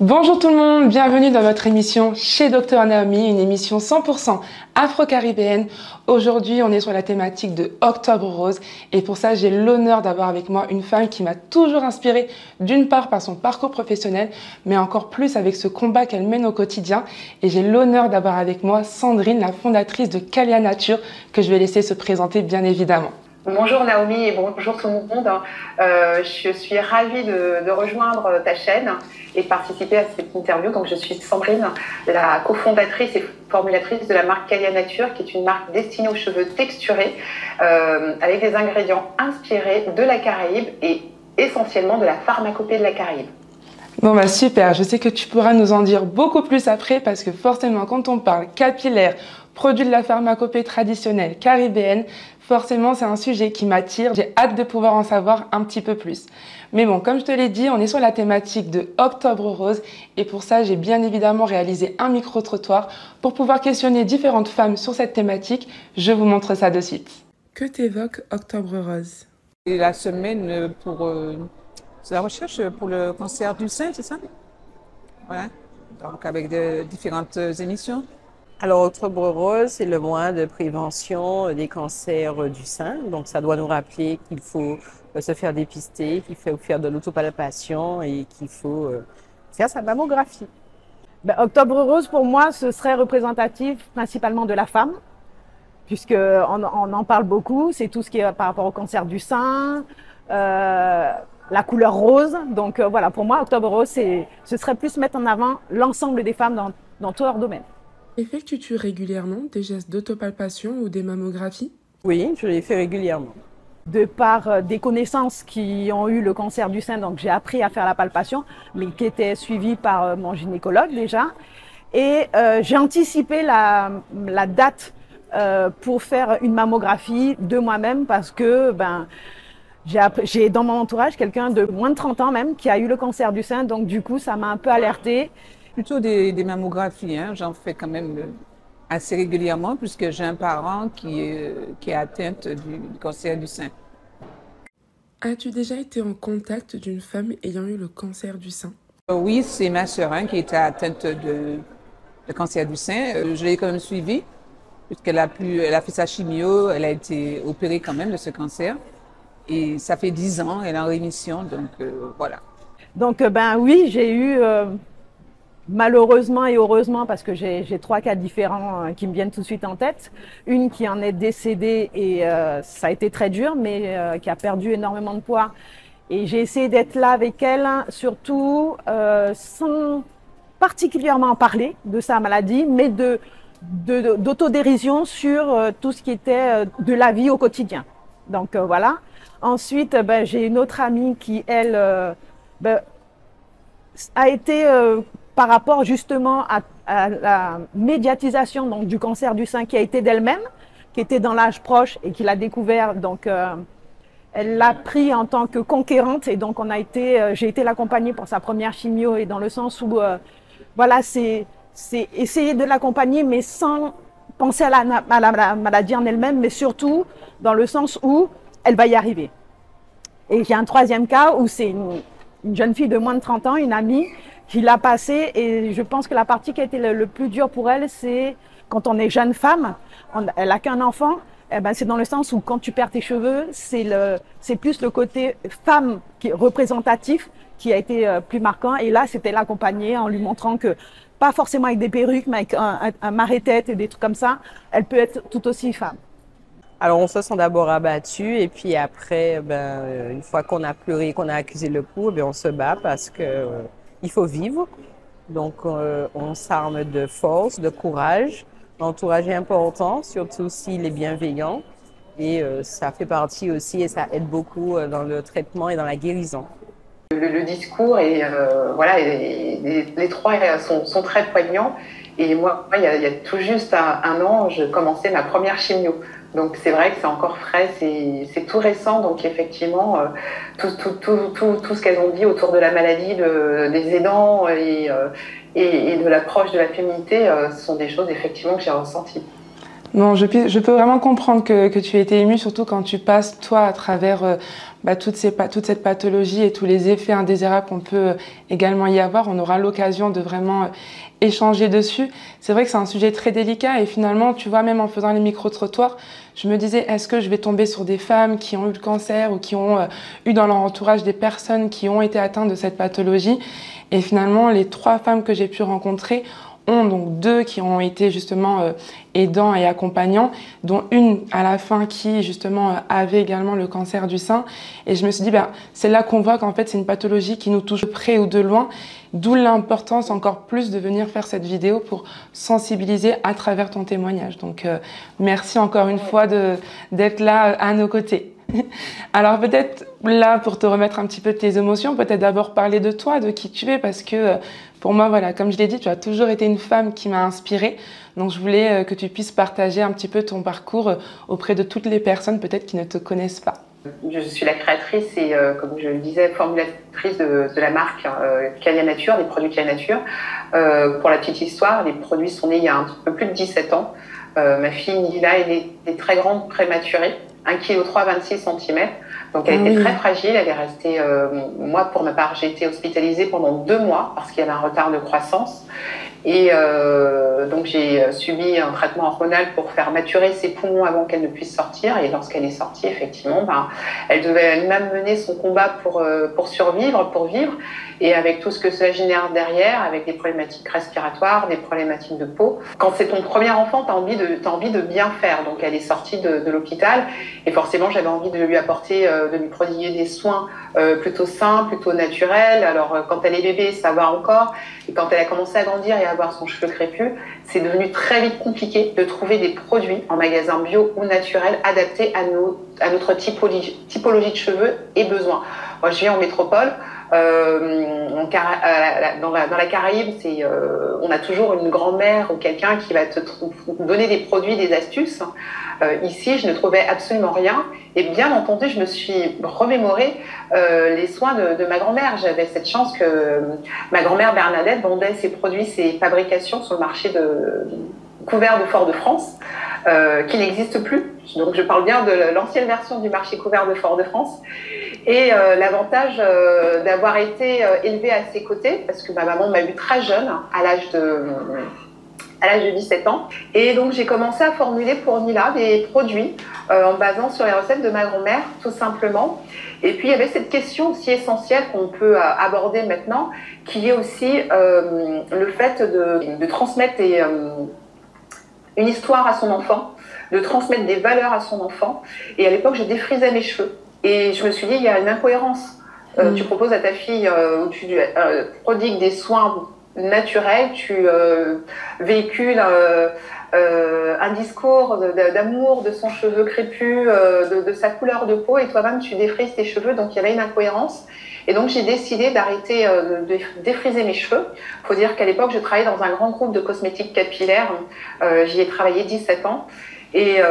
Bonjour tout le monde, bienvenue dans votre émission chez Dr Naomi, une émission 100% afro-caribéenne. Aujourd'hui, on est sur la thématique de Octobre Rose et pour ça, j'ai l'honneur d'avoir avec moi une femme qui m'a toujours inspirée, d'une part par son parcours professionnel, mais encore plus avec ce combat qu'elle mène au quotidien. Et j'ai l'honneur d'avoir avec moi Sandrine, la fondatrice de Calia Nature, que je vais laisser se présenter bien évidemment. Bonjour Naomi et bonjour tout le monde. Euh, je suis ravie de, rejoindre ta chaîne et participer à cette interview. Donc, je suis Sandrine, la cofondatrice et formulatrice de la marque Calia Nature, qui est une marque destinée aux cheveux texturés euh, avec des ingrédients inspirés de la Caraïbe et essentiellement de la pharmacopée de la Caraïbe. Bon bah super, je sais que tu pourras nous en dire beaucoup plus après parce que forcément quand on parle capillaire, produit de la pharmacopée traditionnelle caribéenne, forcément c'est un sujet qui m'attire, j'ai hâte de pouvoir en savoir un petit peu plus. Mais bon, comme je te l'ai dit, on est sur la thématique de Octobre Rose et pour ça j'ai bien évidemment réalisé un micro-trottoir pour pouvoir questionner différentes femmes sur cette thématique. Je vous montre ça de suite. Que t'évoque Octobre Rose? La semaine pour... Euh, c'est la recherche pour le cancer du sein, c'est ça? Voilà. Donc avec de différentes émissions. Alors, Octobre Rose, c'est le mois de prévention des cancers du sein. Donc, ça doit nous rappeler qu'il faut euh, se faire dépister, qu'il faut faire de l'autopalpation et qu'il faut euh, faire sa mammographie. Ben, Octobre Rose, pour moi, ce serait représentatif principalement de la femme, puisqu'on on en parle beaucoup. C'est tout ce qui est par rapport au cancer du sein, euh, la couleur rose. Donc voilà, pour moi, Octobre Rose, ce serait plus mettre en avant l'ensemble des femmes dans, dans tout leur domaine. Effectues-tu régulièrement des gestes d'autopalpation ou des mammographies? Oui, je les fais régulièrement. De par euh, des connaissances qui ont eu le cancer du sein, donc j'ai appris à faire la palpation, mais qui était suivie par euh, mon gynécologue déjà. Et euh, j'ai anticipé la, la date euh, pour faire une mammographie de moi-même parce que ben, j'ai dans mon entourage quelqu'un de moins de 30 ans même qui a eu le cancer du sein, donc du coup ça m'a un peu alertée plutôt des, mammographies. Hein. J'en fais quand même euh, assez régulièrement puisque j'ai un parent qui est, qui est atteinte du, cancer du sein. As-tu déjà été en contact d'une femme ayant eu le cancer du sein? Euh, Oui, c'est ma sœur hein, qui était atteinte de, de cancer du sein. Euh, je l'ai quand même suivie puisqu'elle a, pu, elle a fait sa chimio, elle a été opérée quand même de ce cancer. Et ça fait dix ans, elle est en rémission, donc voilà. Donc ben oui, j'ai eu malheureusement et heureusement, parce que j'ai trois cas différents euh, qui me viennent tout de suite en tête. Une qui en est décédée et euh, ça a été très dur, mais euh, qui a perdu énormément de poids. Et j'ai essayé d'être là avec elle, surtout sans particulièrement parler de sa maladie, mais de d'autodérision sur tout ce qui était de la vie au quotidien. Donc voilà. Ensuite, ben, j'ai une autre amie qui, elle, ben, a été par rapport justement à, la médiatisation donc, du cancer du sein qui a été d'elle-même, qui était dans l'âge proche et qui l'a découvert. Donc, euh, elle l'a pris en tant que conquérante et donc on a été, euh, j'ai été l'accompagner pour sa première chimio et dans le sens où, euh, voilà, c'est, essayer de l'accompagner mais sans penser à la, à la maladie en elle-même, mais surtout dans le sens où elle va y arriver. Et j'ai un troisième cas où c'est une, une jeune fille de moins de 30 ans, une amie, qui l'a passé. Et je pense que la partie qui a été le, plus dur pour elle, c'est quand on est jeune femme, elle a qu'un enfant. Eh ben, c'est dans le sens où quand tu perds tes cheveux, c'est le, c'est plus le côté femme qui est représentatif qui a été euh, plus marquant. Et là, c'était l'accompagner en lui montrant que pas forcément avec des perruques, mais avec un, marée-tête et des trucs comme ça, elle peut être tout aussi femme. Alors on se sent d'abord abattu et puis après, ben, une fois qu'on a pleuré, qu'on a accusé le coup, ben, on se bat parce que euh, il faut vivre. Donc, euh, on s'arme de force, de courage. L'entourage est important, surtout s'il est bienveillant. Et euh, ça fait partie aussi et ça aide beaucoup euh, dans le traitement et dans la guérison. Le, discours et voilà, les, trois sont, très poignants. Et moi, il y a, il y a tout juste un, un an, je commençais ma première chimio. Donc c'est vrai que c'est encore frais, c'est tout récent. Donc effectivement, euh, tout, tout, tout, tout, ce qu'elles ont dit autour de la maladie, des aidants et, euh, et, et de l'approche de la féminité, euh, ce sont des choses effectivement que j'ai ressenties. Non, je, peux vraiment comprendre que, tu aies été émue, surtout quand tu passes, toi, à travers euh, bah, toute, toute, cette pathologie et tous les effets indésirables qu'on peut euh, également y avoir. On aura l'occasion de vraiment euh, échanger dessus. C'est vrai que c'est un sujet très délicat et finalement, tu vois, même en faisant les micro-trottoirs, je me disais, est-ce que je vais tomber sur des femmes qui ont eu le cancer ou qui ont eu dans leur entourage des personnes qui ont été atteintes de cette pathologie? Et finalement, les trois femmes que j'ai pu rencontrer ont donc deux qui ont été justement euh, aidants et accompagnants, dont une à la fin qui justement euh, avait également le cancer du sein. Et je me suis dit, ben, c'est là qu'on voit qu'en fait c'est une pathologie qui nous touche de près ou de loin, d'où l'importance encore plus de venir faire cette vidéo pour sensibiliser à travers ton témoignage. Donc euh, merci encore une fois d'être là à nos côtés. Alors peut-être là pour te remettre un petit peu de tes émotions, peut-être d'abord parler de toi, de qui tu es, parce que pour moi, voilà, comme je l'ai dit, tu as toujours été une femme qui m'a inspirée. Donc je voulais euh, que tu puisses partager un petit peu ton parcours euh, auprès de toutes les personnes peut-être qui ne te connaissent pas. Je suis la créatrice et, comme je le disais, formulatrice de, la marque euh, Nature, des produits Calia Nature. pour la petite histoire, les produits sont nés il y a un peu plus de 17 ans. ma fille Nila, elle est très grande prématurée. 1 kg 3, 26 cm. Donc elle était très fragile, elle est restée, euh, moi pour ma part, j'ai été hospitalisée pendant deux mois parce qu'il y avait un retard de croissance. Et euh, donc j'ai euh, subi un traitement hormonal pour faire maturer ses poumons avant qu'elle ne puisse sortir. Et lorsqu'elle est sortie, effectivement, ben, elle devait elle-même mener son combat pour, euh, pour survivre, pour vivre. Et avec tout ce que cela génère derrière, avec des problématiques respiratoires, des problématiques de peau. Quand c'est ton premier enfant, tu as, envie de, as envie de bien faire. Donc elle est sortie de, l'hôpital. Et forcément, j'avais envie de lui apporter, de lui prodiguer des soins plutôt sains, plutôt naturels. Alors quand elle est bébé, ça va encore. Et quand elle a commencé à grandir et avoir son cheveu crépus, c'est devenu très vite compliqué de trouver des produits en magasin bio ou naturel adaptés à, notre typologie, typologie de cheveux et besoins. Moi, je viens en métropole. Euh, dans, la, dans, la, Caraïbe, euh, on a toujours une grand-mère ou quelqu'un qui va te donner des produits, des astuces. Euh, ici, je ne trouvais absolument rien. Et bien entendu, je me suis remémoré euh, les soins de ma grand-mère. J'avais cette chance que ma grand-mère Bernadette vendait ses produits, ses fabrications sur le marché de couvert de Fort-de-France, euh, qui n'existe plus. Donc je parle bien de l'ancienne version du marché couvert de Fort-de-France. Et euh, l'avantage euh, d'avoir été élevée à ses côtés, parce que ma maman m'a eu très jeune, à l'âge de à l'âge de 17 ans. Et donc j'ai commencé à formuler pour Nila des produits en basant sur les recettes de ma grand-mère, tout simplement. Et puis il y avait cette question aussi essentielle qu'on peut aborder maintenant, qui est aussi le fait de, de transmettre des, une histoire à son enfant, de transmettre des valeurs à son enfant. Et à l'époque, je défrisais mes cheveux. Et je me suis dit, il y a une incohérence. Mm. Tu proposes à ta fille, ou tu prodigues des soins naturel, tu euh, véhicules euh, euh, un discours d'amour de, son cheveu crépus, de, sa couleur de peau, et toi-même tu défrises tes cheveux, donc il y avait une incohérence. Et donc j'ai décidé d'arrêter de défriser mes cheveux. Il faut dire qu'à l'époque je travaillais dans un grand groupe de cosmétiques capillaires, j'y ai travaillé 17 ans. Et,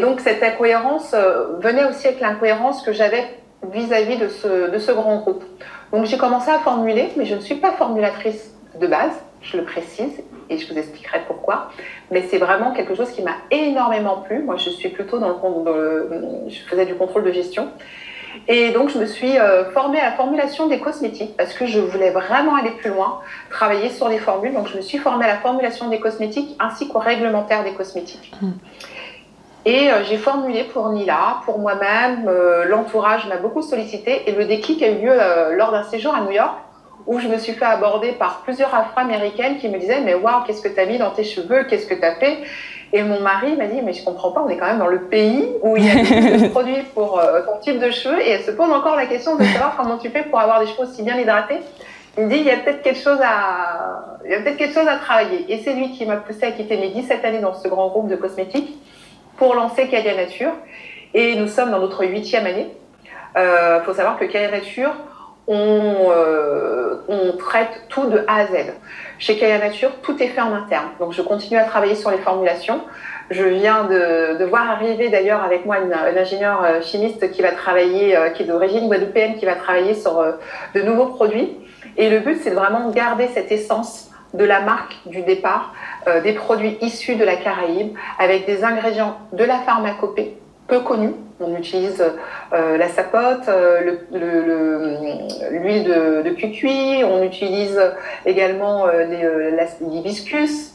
donc cette incohérence venait aussi avec l'incohérence que j'avais vis-à-vis de ce grand groupe. Donc j'ai commencé à formuler, mais je ne suis pas formulatrice de base, je le précise, et je vous expliquerai pourquoi. Mais c'est vraiment quelque chose qui m'a énormément plu. Moi, je suis plutôt dans le, je faisais du contrôle de gestion. Et donc, je me suis euh, formée à la formulation des cosmétiques parce que je voulais vraiment aller plus loin, travailler sur les formules. Donc, je me suis formée à la formulation des cosmétiques ainsi qu'au réglementaire des cosmétiques. Mmh. Et euh, j'ai formulé pour Nila, pour moi-même, euh, l'entourage m'a beaucoup sollicité et le déclic a eu lieu lors d'un séjour à New York où je me suis fait aborder par plusieurs afro-américaines qui me disaient mais waouh qu'est-ce que tu as mis dans tes cheveux, qu'est-ce que tu as fait? Et mon mari m'a dit mais je comprends pas, on est quand même dans le pays où il y a des produits pour ton type de cheveux et elle se pose encore la question de savoir comment tu fais pour avoir des cheveux aussi bien hydratés. Il me dit il y a peut-être quelque chose à il y a peut-être quelque chose à travailler et c'est lui qui m'a poussé à quitter mes 17 années dans ce grand groupe de cosmétiques pour lancer Calia Nature. Et nous sommes dans notre huitième année. Il euh, faut savoir que Calia Nature, on, euh, on, traite tout de A à Z. Chez Calia Nature, tout est fait en interne. Donc, je continue à travailler sur les formulations. Je viens de, de voir arriver d'ailleurs avec moi une, ingénieure euh, chimiste qui va travailler, qui est d'origine guadeloupéenne, qui va travailler sur de nouveaux produits. Et le but, c'est de vraiment garder cette essence de la marque du départ, des produits issus de la Caraïbe, avec des ingrédients de la pharmacopée peu. On utilise la sapote, l'huile de, de on utilise également l'hibiscus,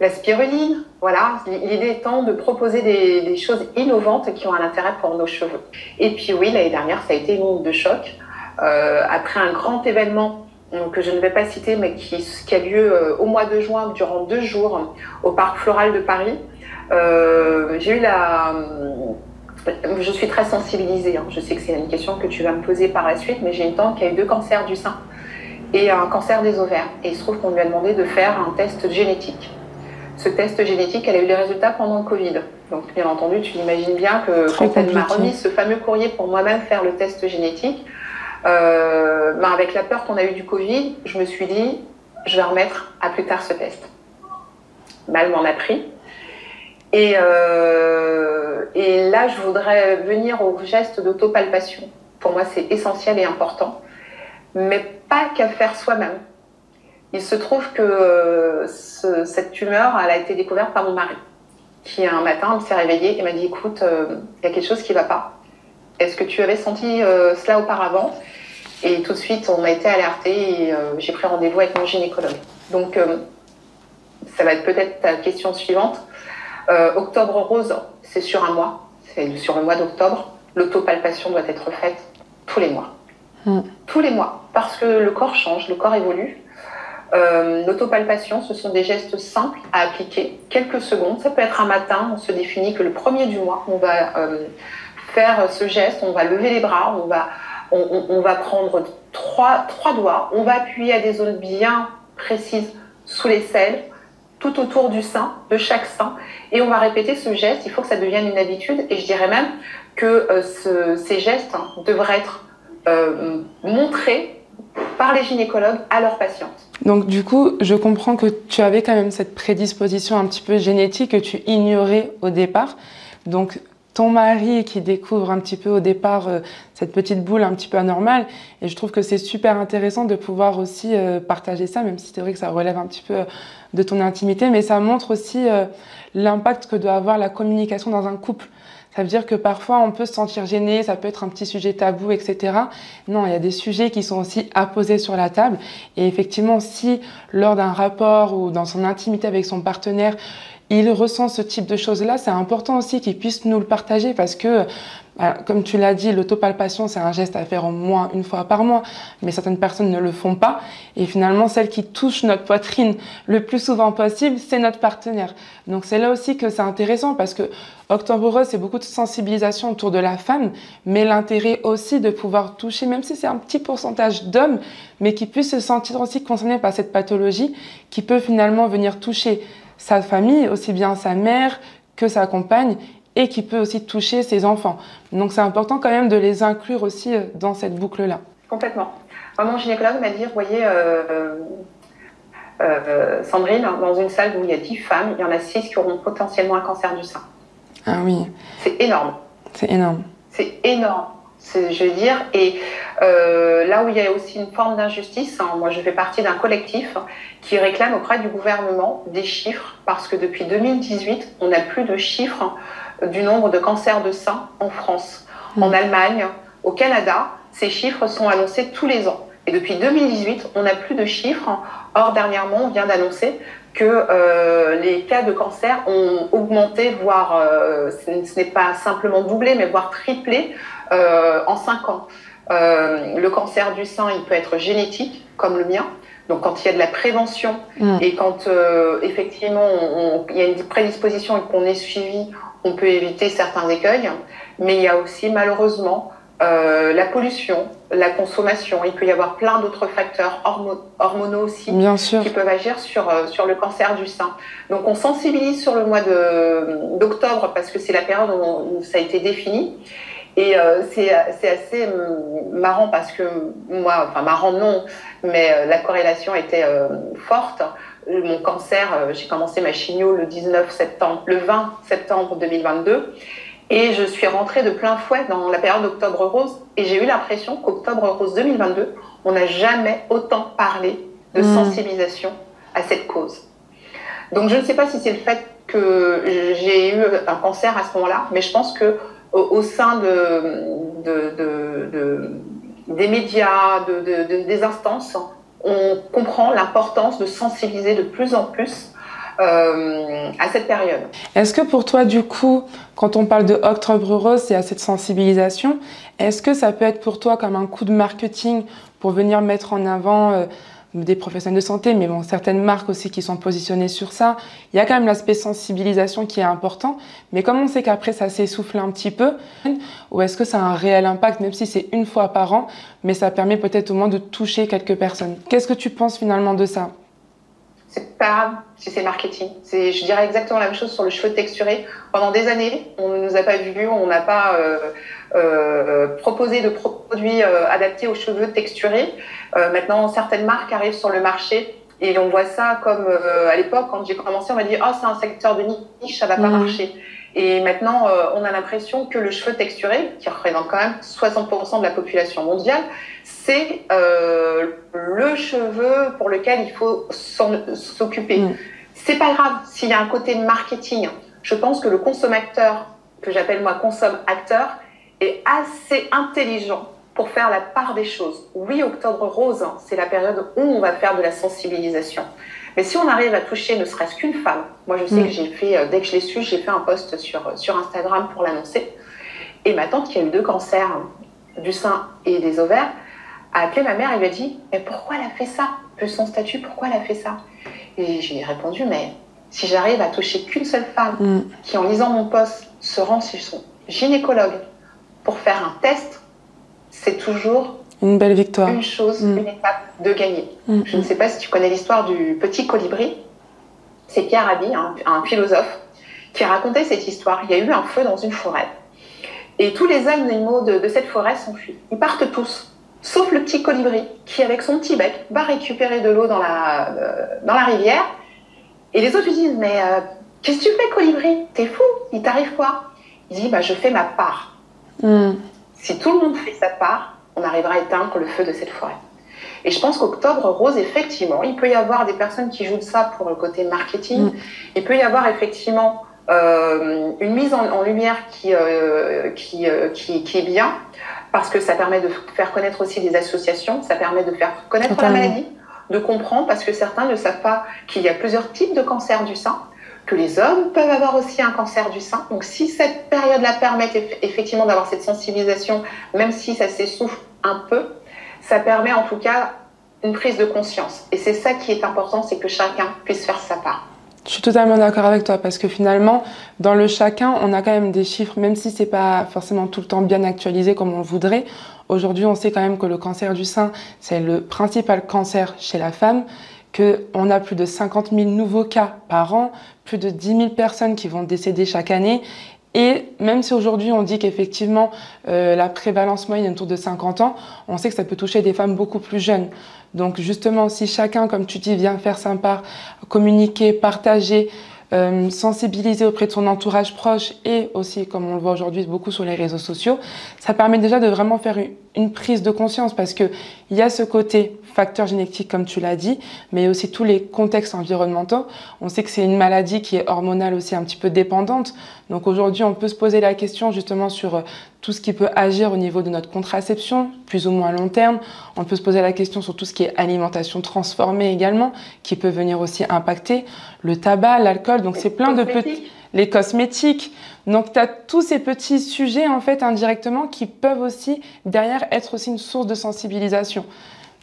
la spiruline. Voilà, l'idée étant de proposer des, choses innovantes qui ont un intérêt pour nos cheveux. Et puis oui, l'année dernière, ça a été une onde de choc. Euh, après un grand événement que je ne vais pas citer, mais qui, a lieu euh, au mois de juin durant deux jours au Parc Floral de Paris, euh, j'ai eu la... Je suis très sensibilisée. Hein. Je sais que c'est une question que tu vas me poser par la suite, mais j'ai une tante qui a eu deux cancers du sein et un cancer des ovaires. Et il se trouve qu'on lui a demandé de faire un test génétique ce test génétique, elle a eu les résultats pendant le Covid. Donc, bien entendu, tu imagines bien que quand elle m'a remis ce fameux courrier pour moi-même faire le test génétique, euh, ben avec la peur qu'on a eu du Covid, je me suis dit, je vais remettre à plus tard ce test. Mal m'en a pris. Et, euh, et là, je voudrais venir au geste d'autopalpation. Pour moi, c'est essentiel et important, mais pas qu'à faire soi-même. Il se trouve que euh, cette tumeur, elle a été découverte par mon mari, qui un matin s'est réveillé et m'a dit écoute, euh, il y a quelque chose qui ne va pas. Est-ce que tu avais senti euh, cela auparavant? Et tout de suite, on a été alerté et j'ai pris rendez-vous avec mon gynécologue. Donc, ça va être peut-être ta question suivante. Octobre rose, c'est sur un mois, c'est sur le mois d'octobre. L'autopalpation doit être faite tous les mois. Hmm. Tous les mois, parce que le corps change, le corps évolue. Euh, L'autopalpation, ce sont des gestes simples à appliquer, quelques secondes. Ça peut être un matin, on se définit que le premier du mois, on va euh, faire ce geste, on va lever les bras, on va, on, on, va prendre trois, trois doigts, on va appuyer à des zones bien précises sous les selles, tout autour du sein, de chaque sein, et on va répéter ce geste. Il faut que ça devienne une habitude, et je dirais même que euh, ce, ces gestes hein, devraient être euh, montrés par les gynécologues à leurs patientes. Donc du coup, je comprends que tu avais quand même cette prédisposition un petit peu génétique que tu ignorais au départ. Donc ton mari qui découvre un petit peu au départ euh, cette petite boule un petit peu anormale. Et je trouve que c'est super intéressant de pouvoir aussi euh, partager ça, même si c'est vrai que ça relève un petit peu de ton intimité, mais ça montre aussi euh, l'impact que doit avoir la communication dans un couple. Ça veut dire que parfois on peut se sentir gêné, ça peut être un petit sujet tabou, etc. Non, il y a des sujets qui sont aussi à poser sur la table. Et effectivement, si lors d'un rapport ou dans son intimité avec son partenaire, il ressent ce type de choses-là, c'est important aussi qu'il puisse nous le partager parce que bah, comme tu l'as dit, l'autopalpation, c'est un geste à faire au moins une fois par mois, mais certaines personnes ne le font pas. Et finalement, celle qui touche notre poitrine le plus souvent possible, c'est notre partenaire. Donc c'est là aussi que c'est intéressant parce que Octobre c'est beaucoup de sensibilisation autour de la femme, mais l'intérêt aussi de pouvoir toucher, même si c'est un petit pourcentage d'hommes, mais qui puissent se sentir aussi concernés par cette pathologie, qui peut finalement venir toucher sa famille, aussi bien sa mère que sa compagne, et qui peut aussi toucher ses enfants. Donc c'est important quand même de les inclure aussi euh, dans cette boucle-là. Complètement. mon gynécologue m'a dit, vous voyez, euh, euh, Sandrine, dans une salle où il y a 10 femmes, il y en a 6 qui auront potentiellement un cancer du sein. Ah oui. C'est énorme. C'est énorme. C'est énorme. Je veux dire, et là où il y a aussi une forme d'injustice, hein, moi je fais partie d'un collectif qui réclame auprès du gouvernement des chiffres, parce que depuis 2018, on n'a plus de chiffres du nombre de cancers de sein en France. Hmm. En Allemagne, au Canada, ces chiffres sont annoncés tous les ans. Et depuis 2018, on n'a plus de chiffres. Or, dernièrement, on vient d'annoncer que euh, les cas de cancer ont augmenté, voire euh, ce n'est pas simplement doublé, mais voire triplé euh, en 5 ans. le cancer du sein, il peut être génétique, comme le mien. Donc, quand il y a de la prévention hmm. et quand effectivement il y a une prédisposition et qu'on est suivi, on peut éviter certains écueils, mais il y a aussi malheureusement euh, la pollution, la consommation. Il peut y avoir plein d'autres facteurs hormonaux aussi qui peuvent agir sur, euh, sur le cancer du sein. Donc on sensibilise sur le mois d'octobre parce que c'est la période où, ça a été défini. Et euh, c'est assez marrant parce que moi, enfin marrant non, mais la corrélation était forte mon cancer, euh, j'ai commencé ma chimio le 19 septembre, le 20 septembre 2022. Et je suis rentrée de plein fouet dans la période Octobre Rose. Et j'ai eu l'impression qu'Octobre Rose 2022, on n'a jamais autant parlé de mmh. sensibilisation à cette cause. Donc je ne sais pas si c'est le fait que j'ai eu un cancer à ce moment-là, mais je pense que au, sein de, des médias, des instances, on comprend l'importance de sensibiliser de plus en plus euh, à cette période. Est-ce que pour toi, du coup, quand on parle de Octobre Rose et à cette sensibilisation, est-ce que ça peut être pour toi comme un coup de marketing pour venir mettre en avant euh, des professionnels de santé, mais bon, certaines marques aussi qui sont positionnées sur ça. Il y a quand même l'aspect sensibilisation qui est important, mais comme on sait qu'après ça s'essouffle un petit peu, ou est-ce que ça a un réel impact, même si c'est une fois par an, mais ça permet peut-être au moins de toucher quelques personnes. Qu'est-ce que tu penses finalement de ça? C'est pas grave si c'est marketing. Je dirais exactement la même chose sur le cheveu texturé. Pendant des années, on ne nous a pas vu, on n'a pas euh, euh, proposé de produits euh, adaptés aux cheveux texturés. Euh, maintenant, certaines marques arrivent sur le marché et on voit ça comme euh, à l'époque, quand j'ai commencé, on m'a dit « Oh, c'est un secteur de niche, ça va pas mmh. marcher ». Et maintenant, euh, on a l'impression que le cheveu texturé, qui représente quand même 60% de la population mondiale, c'est euh, le cheveu pour lequel il faut s'occuper. Mm. C'est pas grave s'il y a un côté marketing. Je pense que le consommateur, que j'appelle moi consomme-acteur, est assez intelligent pour faire la part des choses. Oui, octobre rose, hein, c'est la période où on va faire de la sensibilisation. Mais si on arrive à toucher ne serait-ce qu'une femme, moi je sais mm. que j'ai fait, euh, dès que je l'ai su, j'ai fait un post sur, euh, sur Instagram pour l'annoncer. Et ma tante, qui a eu deux cancers euh, du sein et des ovaires, a appelé ma mère et lui a dit Mais pourquoi elle a fait ça? Vu son statut, pourquoi elle a fait ça? Et j'ai répondu Mais si j'arrive à toucher qu'une seule femme mm. qui, en lisant mon post, se rend chez son gynécologue pour faire un test, c'est toujours une belle victoire. Une chose, mm. une étape de gagner. Mm. Je ne sais pas si tu connais l'histoire du petit colibri. C'est Pierre Rabhi, un, philosophe, qui a raconté cette histoire. Il y a eu un feu dans une forêt. Et tous les animaux de, cette forêt s'enfuient. Ils partent tous, sauf le petit colibri, qui, avec son petit bec, va récupérer de l'eau dans la, euh, dans la rivière. Et les autres lui disent Mais euh, qu'est-ce que tu fais, colibri? T'es fou? Il t'arrive quoi? Il dit bah, Je fais ma part. Mm. Si tout le monde fait sa part, on arrivera à éteindre le feu de cette forêt. Et je pense qu'Octobre Rose, effectivement, il peut y avoir des personnes qui jouent de ça pour le côté marketing. Mm. Il peut y avoir effectivement euh, une mise en, lumière qui, euh, euh, qui, qui, est bien, parce que ça permet de faire connaître aussi des associations, ça permet de faire connaître la maladie, de comprendre, parce que certains ne savent pas qu'il y a plusieurs types de cancers du sein que les hommes peuvent avoir aussi un cancer du sein. Donc si cette période-là permet effectivement d'avoir cette sensibilisation, même si ça s'essouffle un peu, ça permet en tout cas une prise de conscience. Et c'est ça qui est important, c'est que chacun puisse faire sa part. Je suis totalement d'accord avec toi parce que finalement, dans le chacun, on a quand même des chiffres, même si c'est pas forcément tout le temps bien actualisé comme on le voudrait. Aujourd'hui, on sait quand même que le cancer du sein, c'est le principal cancer chez la femme qu'on a plus de 50 000 nouveaux cas par an, plus de 10 000 personnes qui vont décéder chaque année. Et même si aujourd'hui on dit qu'effectivement euh, la prévalence moyenne est autour de 50 ans, on sait que ça peut toucher des femmes beaucoup plus jeunes. Donc justement, si chacun, comme tu dis, vient faire sa part, communiquer, partager, euh, sensibiliser auprès de son entourage proche et aussi, comme on le voit aujourd'hui beaucoup sur les réseaux sociaux, ça permet déjà de vraiment faire une, prise de conscience parce que il y a ce côté facteur génétique, comme tu l'as dit, mais aussi tous les contextes environnementaux. On sait que c'est une maladie qui est hormonale aussi un petit peu dépendante. Donc aujourd'hui, on peut se poser la question justement sur euh, tout ce qui peut agir au niveau de notre contraception, plus ou moins à long terme. On peut se poser la question sur tout ce qui est alimentation transformée également, qui peut venir aussi impacter le tabac, l'alcool. Donc c'est plein de petits les cosmétiques. Donc tu as tous ces petits sujets en fait indirectement qui peuvent aussi derrière être aussi une source de sensibilisation.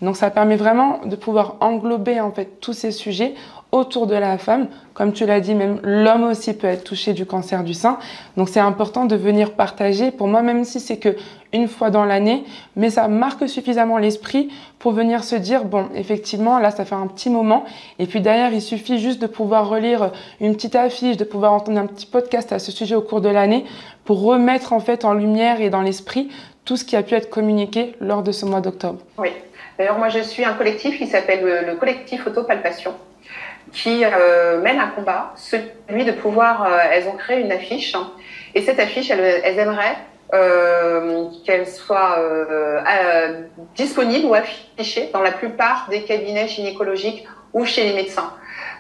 Donc ça permet vraiment de pouvoir englober en fait tous ces sujets autour de la femme. Comme tu l'as dit, même l'homme aussi peut être touché du cancer du sein. Donc c'est important de venir partager. Pour moi, même si c'est que une fois dans l'année, mais ça marque suffisamment l'esprit pour venir se dire bon, effectivement, là, ça fait un petit moment. Et puis derrière, il suffit juste de pouvoir relire une petite affiche, de pouvoir entendre un petit podcast à ce sujet au cours de l'année pour remettre en fait en lumière et dans l'esprit tout ce qui a pu être communiqué lors de ce mois d'octobre. Oui. D'ailleurs, moi, je suis un collectif qui s'appelle le collectif Autopalpation, qui euh, mène un combat, celui de pouvoir. Euh, elles ont créé une affiche, hein, et cette affiche, elles, aimeraient euh, qu'elle soit disponible ou affichée dans la plupart des cabinets gynécologiques ou chez les médecins.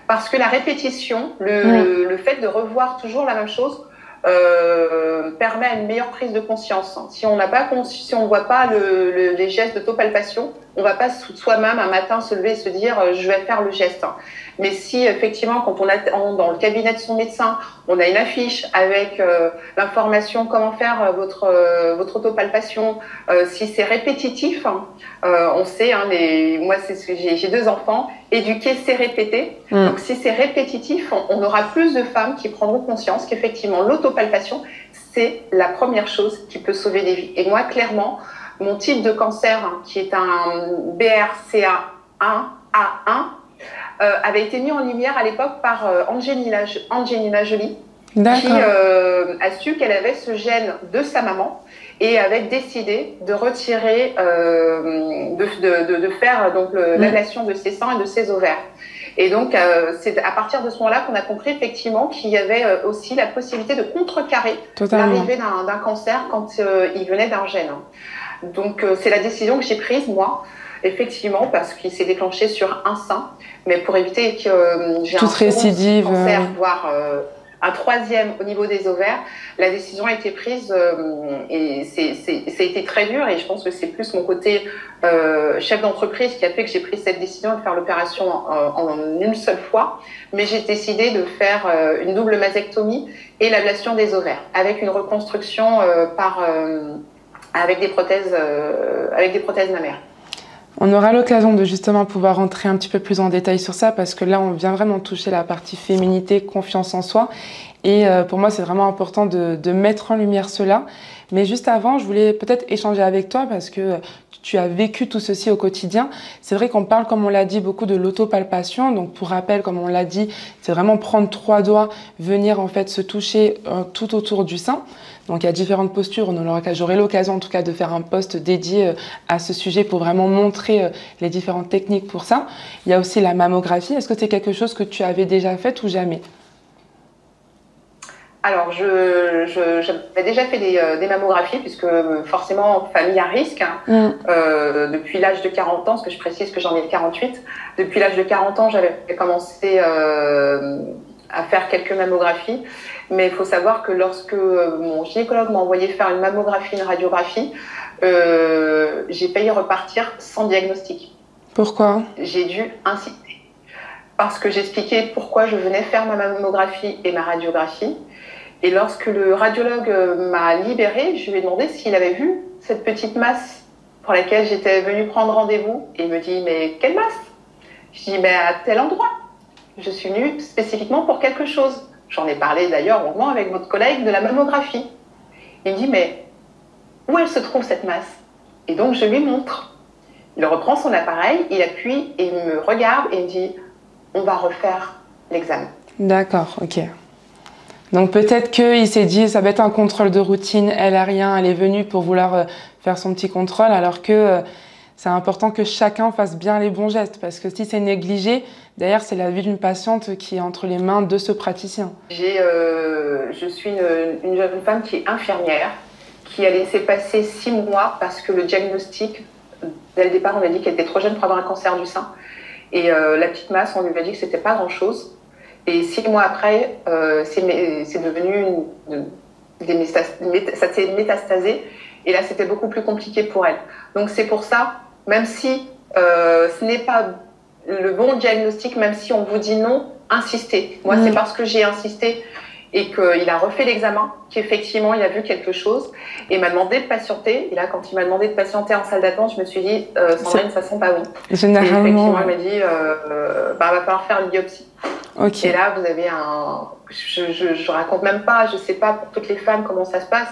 Parce que la répétition, le, le fait de revoir toujours la même chose, euh, permet une meilleure prise de conscience. Si on n'a pas si on voit pas le, le, les gestes d'autopalpation, on va pas soi-même un matin se lever et se dire euh, je vais faire le geste. Mais si effectivement quand on attend dans le cabinet de son médecin, on a une affiche avec euh, l'information comment faire euh, votre euh, votre autopalpation, euh, si c'est répétitif, hein, on sait. Hein, les, moi j'ai deux enfants, éduquer c'est répéter. Mm. Donc si c'est répétitif, on, on, aura plus de femmes qui prendront conscience qu'effectivement l'autopalpation c'est la première chose qui peut sauver des vies. Et moi clairement mon type de cancer, hein, qui est un BRCA1A1, euh, avait été mis en lumière à l'époque par euh, Angelina, Angelina Jolie, qui euh, a su qu'elle avait ce gène de sa maman et avait décidé de retirer, euh, de, de, de, faire donc mm. l'ablation de ses seins et de ses ovaires. Et donc, euh, c'est à partir de ce moment-là qu'on a compris effectivement qu'il y avait euh, aussi la possibilité de contrecarrer l'arrivée d'un cancer quand euh, il venait d'un gène. Donc, c'est la décision que j'ai prise, moi, effectivement, parce qu'il s'est déclenché sur un sein, mais pour éviter que euh, j'ai un récidive, cancer, voire un troisième au niveau des ovaires, la décision a été prise euh, et c'est, ça a été très dur et je pense que c'est plus mon côté euh, chef d'entreprise qui a fait que j'ai pris cette décision de faire l'opération en, en, une seule fois. Mais j'ai décidé de faire euh, une double mastectomie et l'ablation des ovaires avec une reconstruction euh, par euh, avec des prothèses euh, avec des prothèses mammaires. On aura l'occasion de justement pouvoir rentrer un petit peu plus en détail sur ça parce que là, on vient vraiment toucher la partie féminité, confiance en soi. Et euh, pour moi, c'est vraiment important de, de, mettre en lumière cela. Mais juste avant, je voulais peut-être échanger avec toi parce que tu as vécu tout ceci au quotidien. C'est vrai qu'on parle, comme on l'a dit, beaucoup de l'autopalpation. Donc, pour rappel, comme on l'a dit, c'est vraiment prendre trois doigts, venir en fait se toucher euh, tout autour du sein. Donc il y a différentes postures. J'aurai l'occasion en tout cas de faire un post dédié euh, à ce sujet pour vraiment montrer euh, les différentes techniques pour ça. Il y a aussi la mammographie. Est-ce que c'est quelque chose que tu avais déjà fait ou jamais? Alors, je, je, j'avais déjà fait des, euh, des, mammographies, puisque forcément, famille à risque, hein, mm. euh, depuis l'âge de 40 ans, parce que je précise que j'en ai 48, depuis l'âge de 40 ans, j'avais commencé euh, à faire quelques mammographies. Mais il faut savoir que lorsque mon gynécologue m'a envoyé faire une mammographie, une radiographie, euh, j'ai payé repartir sans diagnostic. Pourquoi? J'ai dû insister. Parce que j'expliquais pourquoi je venais faire ma mammographie et ma radiographie. Et lorsque le radiologue m'a libérée, je lui ai demandé s'il avait vu cette petite masse pour laquelle j'étais venue prendre rendez-vous. Et il me dit, mais quelle masse? Je dis, mais à tel endroit. Je suis venue spécifiquement pour quelque chose. J'en ai parlé d'ailleurs longuement avec votre collègue de la mammographie. Il dit, mais où elle se trouve cette masse? Et donc je lui montre. Il reprend son appareil, il appuie et il me regarde et il me dit, on va refaire l'examen. D'accord, ok. Donc peut-être qu'il s'est dit, ça va être un contrôle de routine, elle a rien, elle est venue pour vouloir euh, faire son petit contrôle, alors que euh, c'est important que chacun fasse bien les bons gestes, parce que si c'est négligé, D'ailleurs, c'est la vie d'une patiente qui est entre les mains de ce praticien. J'ai, euh, je suis une, une, jeune femme qui est infirmière, qui a laissé passer six mois parce que le diagnostic, dès le départ, on a dit qu'elle était trop jeune pour avoir un cancer du sein. Et euh, la petite masse, on lui a dit que c'était pas grand-chose. Et six mois après, euh, c'est devenu une, des ça s'est métastasé. Et là, c'était beaucoup plus compliqué pour elle. Donc c'est pour ça, même si euh, ce n'est pas le bon diagnostic, même si on vous dit non, insistez. Moi, mmh. c'est parce que j'ai insisté et qu'il a refait l'examen qu'effectivement, il a vu quelque chose et m'a demandé de patienter. Et là, quand il m'a demandé de patienter en salle d'attente, je me suis dit, euh, Sandrine, ça sent pas bon. Généralement. Et effectivement, il m'a dit, euh, bah, va falloir faire une biopsie. Okay. Et là, vous avez un. Je, je, je, raconte même pas, je sais pas pour toutes les femmes comment ça se passe,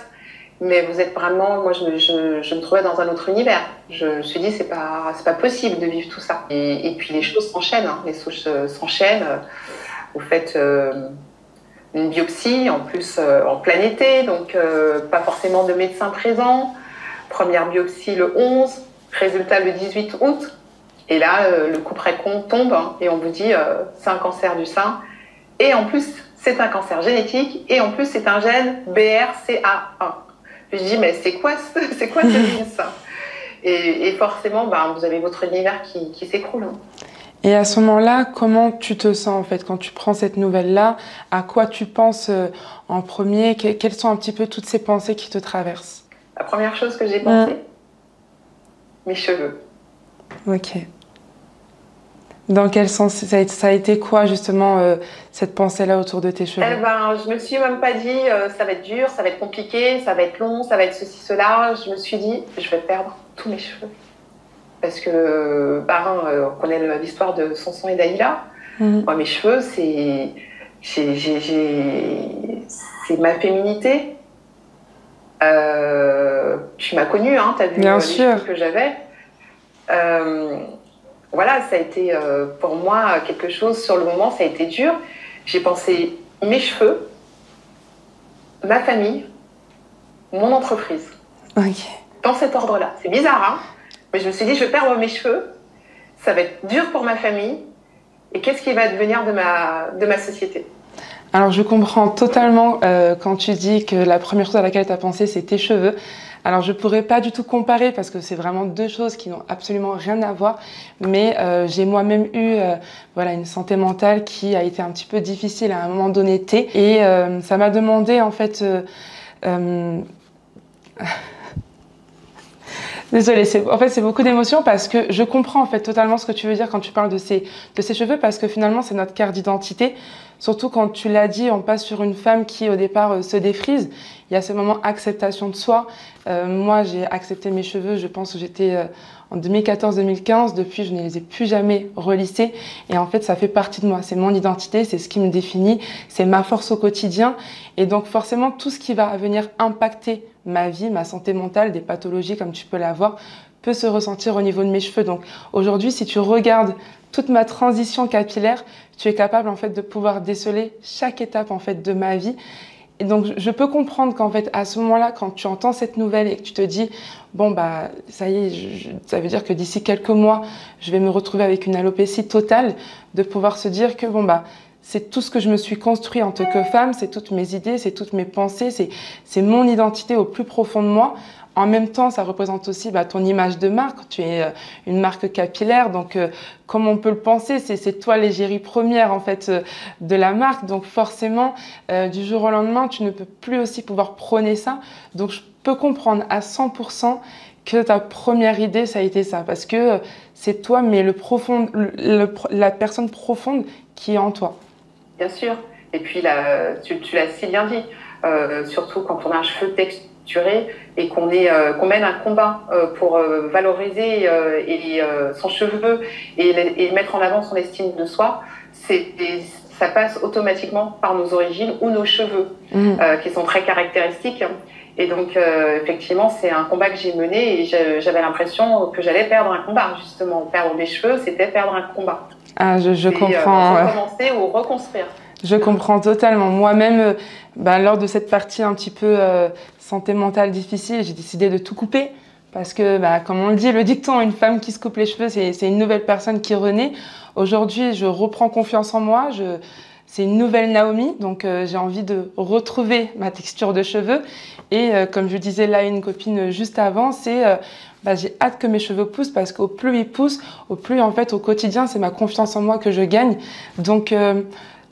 mais vous êtes vraiment. Moi, je, je, je me trouvais dans un autre univers. Je me suis dit, c'est pas, pas possible de vivre tout ça. Et, puis les choses s'enchaînent, hein. les choses s'enchaînent. Vous faites euh, une biopsie, en plus euh, en plein été, donc euh, pas forcément de médecin présent. Première biopsie le 11, résultat le 18 août. Et là, euh, le coup con tombe hein, et on vous dit euh, c'est un cancer du sein. Et en plus, c'est un cancer génétique et en plus, c'est un gène BRCA1. Je dis mais c'est quoi c'est quoi ce ça et, et, forcément, bah, vous avez votre univers qui, qui s'écroule. Hein. Et à ce moment-là, comment tu te sens en fait quand tu prends cette nouvelle-là? À quoi tu penses euh, en premier? Quelles sont un petit peu toutes ces pensées qui te traversent? La première chose que j'ai pensée, mes cheveux. Ok. Dans quel sens ça a, été quoi justement euh, cette pensée-là autour de tes cheveux? Eh ben, je me suis même pas dit euh, ça va être dur, ça va être compliqué, ça va être long, ça va être ceci, cela. Je me suis dit je vais perdre tous mes cheveux. Parce que, bah, euh, on connaît l'histoire de Samson et Dalila. Mhm. Moi, mes cheveux, c'est, c'est ma féminité. tu m'as connue, hein, tu as vu Bien les sûr. cheveux que j'avais voilà, ça a été euh, pour moi quelque chose, sur le moment, ça a été dur. J'ai pensé mes cheveux, ma famille, mon entreprise. Dans cet ordre-là. C'est bizarre, hein Mais je me suis dit, je vais perdre mes cheveux, ça va être dur pour ma famille, et qu'est-ce qui va devenir de ma, de ma société? Alors je comprends totalement euh, quand tu dis que la première chose à laquelle tu as pensé c'est tes cheveux. Alors je pourrais pas du tout comparer parce que c'est vraiment deux choses qui n'ont absolument rien à voir. Mais euh, j'ai moi-même eu euh, voilà une santé mentale qui a été un petit peu difficile à un moment donné et euh, ça m'a demandé en fait. Désolée, en fait c'est beaucoup d'émotions parce que je comprends en fait totalement ce que tu veux dire quand tu parles de ces, de ces cheveux parce que finalement c'est notre carte d'identité. Surtout quand tu l'as dit, on passe sur une femme qui au départ se défrise il y a ce moment acceptation de soi. Euh, moi, j'ai accepté mes cheveux, je pense que j'étais euh, en 2014-2015. Depuis, je ne les ai plus jamais relissés. Et en fait, ça fait partie de moi. C'est mon identité, c'est ce qui me définit, c'est ma force au quotidien. Et donc, forcément, tout ce qui va venir impacter ma vie, ma santé mentale, des pathologies comme tu peux l'avoir, peut se ressentir au niveau de mes cheveux. Donc, aujourd'hui, si tu regardes toute ma transition capillaire, tu es capable en fait de pouvoir déceler chaque étape en fait de ma vie et donc, je peux comprendre qu'en fait, à ce moment-là, quand tu entends cette nouvelle et que tu te dis, bon, bah, ça y est, ça veut dire que d'ici quelques mois, je vais me retrouver avec une alopécie totale, de pouvoir se dire que, bon, bah, c'est tout ce que je me suis construit en tant que femme, c'est toutes mes idées, c'est toutes mes pensées, c'est mon identité au plus profond de moi. En même temps, ça représente aussi bah, ton image de marque. Tu es euh, une marque capillaire, donc euh, comme on peut le penser, c'est toi l'égérie première en fait euh, de la marque. Donc forcément, du jour au lendemain, tu ne peux plus aussi pouvoir prôner ça. Donc je peux comprendre à 100% que ta première idée, ça a été ça, parce que c'est toi, mais le profond, la personne profonde qui est en toi. Bien sûr. Et puis là, tu, tu l'as si bien dit, surtout quand on a un cheveu texte et qu'on euh, qu'on mène un combat euh, pour euh, valoriser et, son cheveu et, mettre en avant son estime de soi, ça passe automatiquement par nos origines ou nos cheveux, mmh. qui sont très caractéristiques. Et donc, effectivement, c'est un combat que j'ai mené et j'avais l'impression que j'allais perdre un combat, justement. Perdre mes cheveux, c'était perdre un combat. Ah, je, je comprends. recommencer ou reconstruire. Je comprends totalement. Moi-même, bah, lors de cette partie un petit peu santé mentale difficile, j'ai décidé de tout couper. Parce que, bah, comme on le dit, le dicton, une femme qui se coupe les cheveux, c'est une nouvelle personne qui renaît. Aujourd'hui, je reprends confiance en moi. Je, c'est une nouvelle Naomi, donc euh, j'ai envie de retrouver ma texture de cheveux. Et euh, comme je disais là une copine juste avant, c'est euh, bah, j'ai hâte que mes cheveux poussent parce qu'au plus ils poussent, au plus en fait au quotidien c'est ma confiance en moi que je gagne. Donc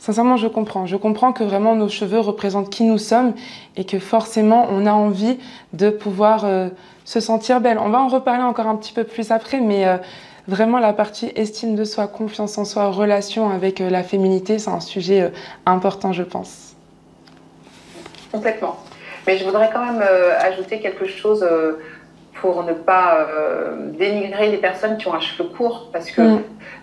Sincèrement, je comprends. Je comprends que vraiment nos cheveux représentent qui nous sommes et que forcément, on a envie de pouvoir euh, se sentir belle. On va en reparler encore un petit peu plus après, mais euh, vraiment la partie estime de soi, confiance en soi, relation avec euh, la féminité, c'est un sujet important, je pense. Complètement. Mais je voudrais quand même ajouter quelque chose pour ne pas dénigrer les personnes qui ont un cheveu court, parce que mm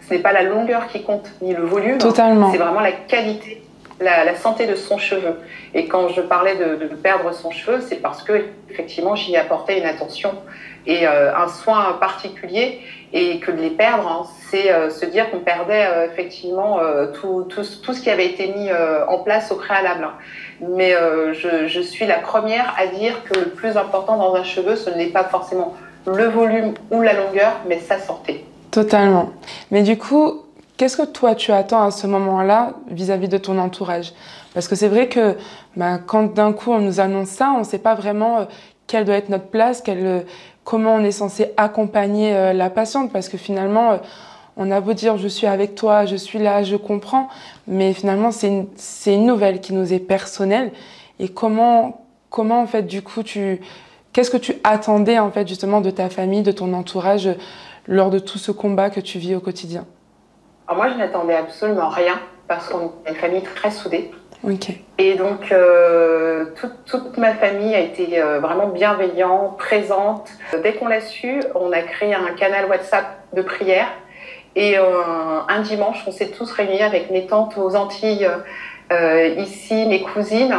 ce n'est pas la longueur qui compte, ni le volume. Totalement. C'est vraiment la qualité, la, santé de son cheveu. Et quand je parlais de, perdre son cheveu, c'est parce que effectivement j'y apportais une attention et euh, un soin particulier. Et que de les perdre, hein, c'est euh, se dire qu'on perdait euh, effectivement tout, tout, tout, ce qui avait été mis en place au préalable. Mais je, je suis la première à dire que le plus important dans un cheveu, ce n'est pas forcément le volume ou la longueur, mais sa santé. Totalement. Mais du coup, qu'est-ce que toi tu attends à ce moment-là vis-à-vis de ton entourage? Parce que c'est vrai que ben, quand d'un coup on nous annonce ça, on ne sait pas vraiment euh, quelle doit être notre place, quelle, euh, comment on est censé accompagner euh, la patiente, parce que finalement on a beau dire je suis avec toi, je suis là, je comprends, mais finalement c'est une, nouvelle qui nous est personnelle. Et comment, comment en fait du coup tu, qu'est-ce que tu attendais en fait justement de ta famille, de ton entourage lors de tout ce combat que tu vis au quotidien? Alors moi je n'attendais absolument rien parce qu'on est une famille très soudée. Et donc, euh, toute, toute, ma famille a été euh, vraiment bienveillante, présente. Dès qu'on l'a su, on a créé un canal WhatsApp de prière et euh, un dimanche, on s'est tous réunis avec mes tantes aux Antilles, ici, mes cousines,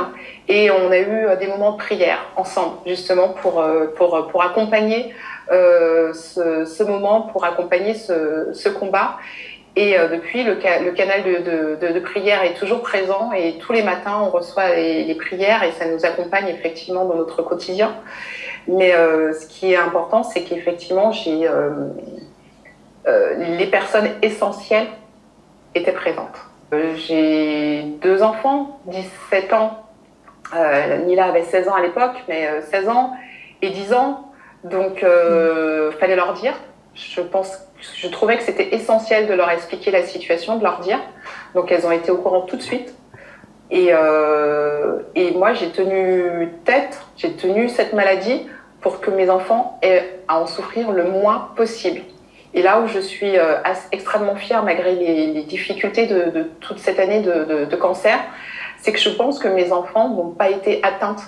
et on a eu des moments de prière ensemble, justement, pour, pour, pour accompagner ce, moment, pour accompagner ce combat. Et euh, depuis, le, le canal de, prière est toujours présent et tous les matins, on reçoit les, prières et ça nous accompagne effectivement dans notre quotidien. Mais euh, ce qui est important, c'est qu'effectivement, j'ai euh, les personnes essentielles étaient présentes. J'ai deux enfants, 17 ans. Nila avait 16 ans à l'époque, mais 16 ans et 10 ans. Donc, euh, fallait leur dire. Je pense, je trouvais que c'était essentiel de leur expliquer la situation, de leur dire. Donc, elles ont été au courant tout de suite. Et, euh, et moi, j'ai tenu tête, j'ai tenu cette maladie pour que mes enfants aient à en souffrir le moins possible. Et là où je suis euh, extrêmement fière, malgré les, les difficultés de, de, toute cette année de, de, de cancer, c'est que je pense que mes enfants n'ont pas été atteintes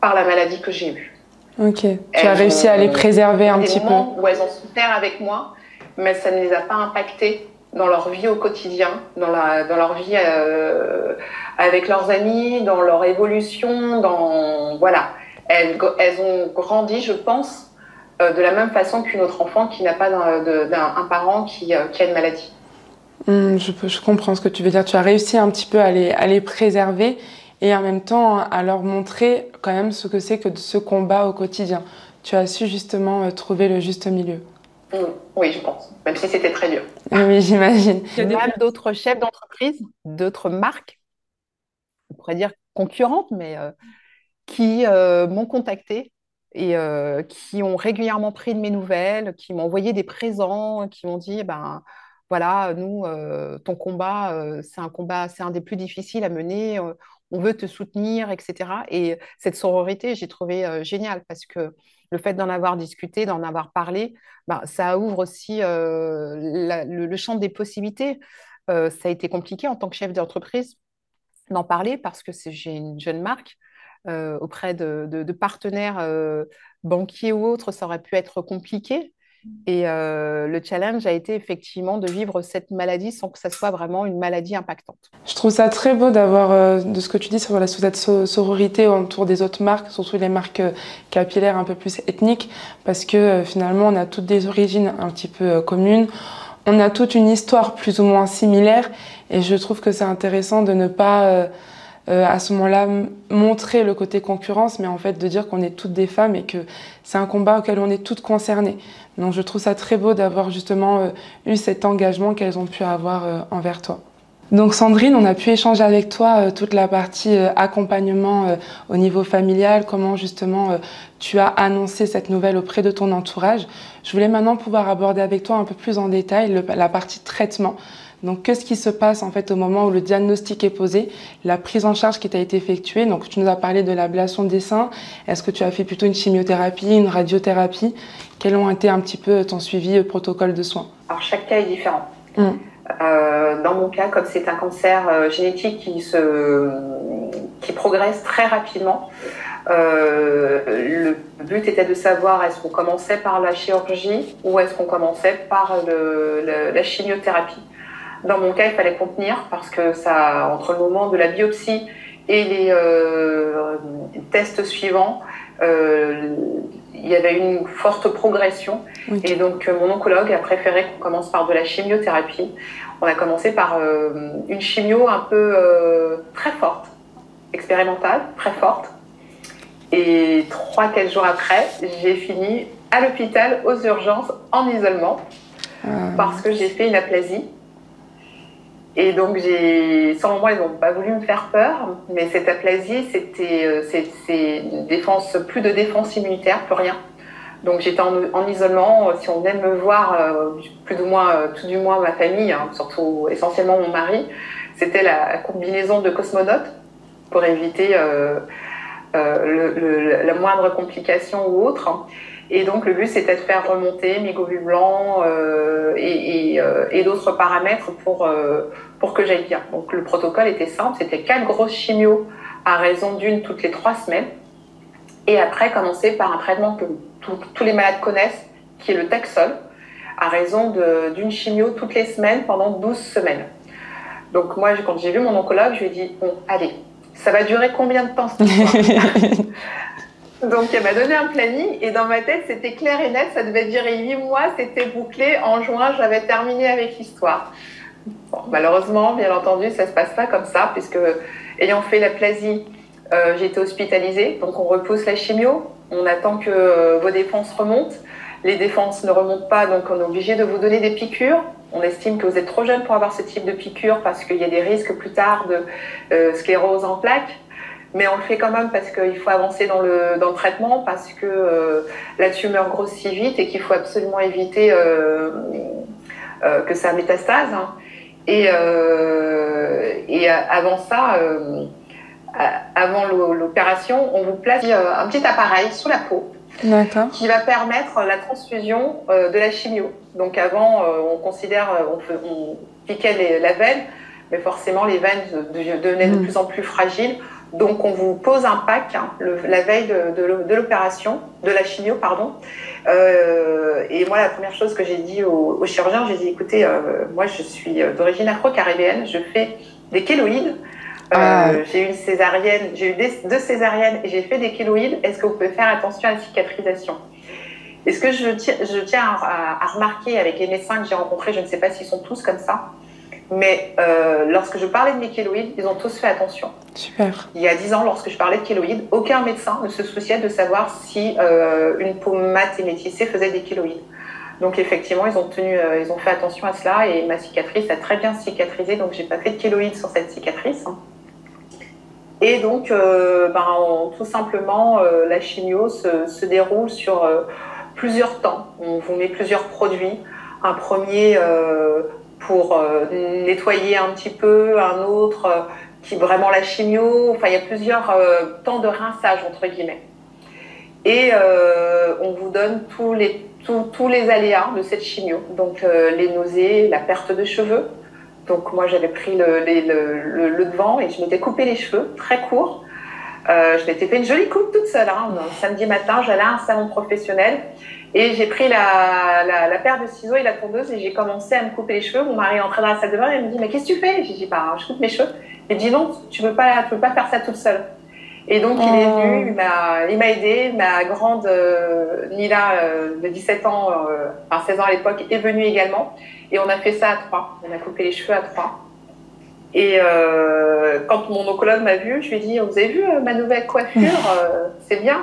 par la maladie que j'ai eue. Ok, tu as réussi à les préserver un petit peu. Où elles ont souffert avec moi, mais ça ne les a pas impactées dans leur vie au quotidien, dans, la, dans leur vie euh, avec leurs amis, dans leur évolution, dans voilà. Elles, elles ont grandi, je pense, euh, de la même façon qu'une autre enfant qui n'a pas d'un, un parent qui, euh, qui, a une maladie. Mmh, je, comprends ce que tu veux dire. Tu as réussi un petit peu à les, à les préserver et en même temps à leur montrer quand même ce que c'est que ce combat au quotidien. Tu as su justement trouver le juste milieu. Mmh, oui, je pense, même si c'était très dur. Oui, j'imagine. Il y a même d'autres chefs d'entreprise, d'autres marques, on pourrait dire concurrentes, mais euh, qui euh, m'ont contacté et euh, qui ont régulièrement pris de mes nouvelles, qui m'ont envoyé des présents, qui m'ont dit, ben voilà, nous, euh, ton combat, euh, c'est un combat, c'est un des plus difficiles à mener, euh, on veut te soutenir, etc. Et cette sororité, j'ai trouvé euh, génial parce que le fait d'en avoir discuté, d'en avoir parlé, ben, ça ouvre aussi la, le, champ des possibilités. ça a été compliqué en tant que chef d'entreprise d'en parler parce que j'ai une jeune marque. Euh, auprès de, partenaires euh, banquiers ou autres, ça aurait pu être compliqué. Et euh, le challenge a été effectivement de vivre cette maladie sans que ça soit vraiment une maladie impactante. Je trouve ça très beau d'avoir, euh, de ce que tu dis sur la cette sororité autour des autres marques, surtout les marques euh, capillaires un peu plus ethniques, parce que euh, finalement on a toutes des origines un petit peu euh, communes. On a toute une histoire plus ou moins similaire et je trouve que c'est intéressant de ne pas euh, à ce moment-là montrer le côté concurrence, mais en fait de dire qu'on est toutes des femmes et que c'est un combat auquel on est toutes concernées. Donc je trouve ça très beau d'avoir justement euh, eu cet engagement qu'elles ont pu avoir euh, envers toi. Donc Sandrine, on a pu échanger avec toi toute la partie accompagnement au niveau familial, comment justement tu as annoncé cette nouvelle auprès de ton entourage. Je voulais maintenant pouvoir aborder avec toi un peu plus en détail la partie traitement. Donc, qu'est-ce qui se passe en fait au moment où le diagnostic est posé, la prise en charge qui t'a été effectuée? Donc, tu nous as parlé de l'ablation des seins. Est-ce que tu as fait plutôt une chimiothérapie, une radiothérapie? Quels ont été un petit peu ton suivi, protocole de soins? Alors, chaque cas est différent. Mmh. Euh, dans mon cas, comme c'est un cancer euh, génétique qui, se, qui progresse très rapidement, euh, le but était de savoir est-ce qu'on commençait par la chirurgie ou est-ce qu'on commençait par le, le, la chimiothérapie. Dans mon cas, il fallait contenir parce que ça, entre le moment de la biopsie et les euh, tests suivants, euh, il y avait une forte progression. Oui. Et donc, euh, mon oncologue a préféré qu'on commence par de la chimiothérapie. On a commencé par euh, une chimio un peu très forte, expérimentale, très forte. Et trois, quatre jours après, j'ai fini à l'hôpital aux urgences en isolement ah. parce que j'ai fait une aplasie. Et donc, j'ai, sans moi, ils n'ont pas voulu me faire peur, mais cette aplasie, c'était, c'est, c'est défense, plus de défense immunitaire, plus rien. Donc j'étais en, isolement. Si on aime me voir, plus ou moins, tout du moins ma famille, hein, surtout essentiellement mon mari, c'était la combinaison de cosmonautes pour éviter la moindre complication ou autre. Et donc le but c'était de faire remonter mes blancs euh, et, euh, et, d'autres paramètres pour, euh, pour que j'aille bien. Donc le protocole était simple, c'était quatre grosses chimios à raison d'une toutes les trois semaines. Et après commencer par un traitement que tous les malades connaissent, qui est le Taxol, à raison d'une chimio toutes les semaines pendant 12 semaines. Donc moi, quand j'ai vu mon oncologue, je lui ai dit, bon, allez, ça va durer combien de temps cette Donc elle m'a donné un planning et dans ma tête c'était clair et net, ça devait durer huit mois, c'était bouclé. En juin, j'avais terminé avec l'histoire. malheureusement, bien entendu, ça se passe pas comme ça puisque ayant fait la plasie, euh, j'ai été hospitalisée. Donc on repousse la chimio, on attend que euh, vos défenses remontent. Les défenses ne remontent pas, donc on est obligé de vous donner des piqûres. On estime que vous êtes trop jeune pour avoir ce type de piqûres parce qu'il y a des risques plus tard de euh, sclérose en plaques mais on le fait quand même parce qu'il faut avancer dans le, dans le traitement, parce que euh, la tumeur grossit vite et qu'il faut absolument éviter euh, euh, que ça métastase. Hein. Et, et avant ça, avant l'opération, on vous place un petit appareil sous la peau qui va permettre la transfusion de la chimio. Donc avant, on considère, on, on piquait la veine, mais forcément les veines devenaient de mm. plus en plus fragiles. Donc, on vous pose un pack hein, la veille de, l'opération, de la chimio, pardon. Euh, et moi, la première chose que j'ai dit au, chirurgien, j'ai dit écoutez, euh, moi, je suis d'origine afro-caribéenne, je fais des kéloïdes. Euh, ah. J'ai eu une césarienne, j'ai eu deux césariennes et j'ai fait des kéloïdes. Est-ce que vous pouvez faire attention à la cicatrisation? Et ce que je tiens, je tiens à, à remarquer avec les médecins que j'ai rencontrés, je ne sais pas s'ils sont tous comme ça, mais euh, lorsque je parlais de mes kéloïdes, ils ont tous fait attention. Super. Il y a 10 ans, lorsque je parlais de kéloïdes, aucun médecin ne se souciait de savoir si euh, une peau mate et métissée faisait des kéloïdes. Donc effectivement, ils ont, tenu, euh, ils ont fait attention à cela et ma cicatrice a très bien cicatrisé, donc j'ai pas fait de kéloïdes sur cette cicatrice. Et donc, ben, tout simplement, la chimio se, se déroule sur plusieurs temps. On vous met plusieurs produits. Un premier pour euh, nettoyer un petit peu, un autre euh, qui vraiment la chimio. Enfin, il y a plusieurs euh, temps de rinçage entre guillemets. Et on vous donne tous les tous, les aléas de cette chimio, donc les nausées, la perte de cheveux. Donc moi j'avais pris le, devant et je m'étais coupé les cheveux très courts. je m'étais fait une jolie coupe toute seule. Hein. Samedi matin, j'allais à un salon professionnel et j'ai pris la, la, la, paire de ciseaux et la tondeuse et j'ai commencé à me couper les cheveux. Mon mari est entré dans la salle de bain et il me dit Mais qu'est-ce que tu fais? J'ai dit Bah, je coupe mes cheveux. Il dit Non, tu ne peux, pas, tu peux pas faire ça toute seule. Et donc, il est venu, il m'a aidé. Ma grande euh, Nila, euh, de 17 ans, euh, enfin 16 ans à l'époque, est venue également. Et on a fait ça à trois. On a coupé les cheveux à trois. Et euh, quand mon oncologue m'a vu, je lui ai dit Vous avez vu ma nouvelle coiffure? C'est bien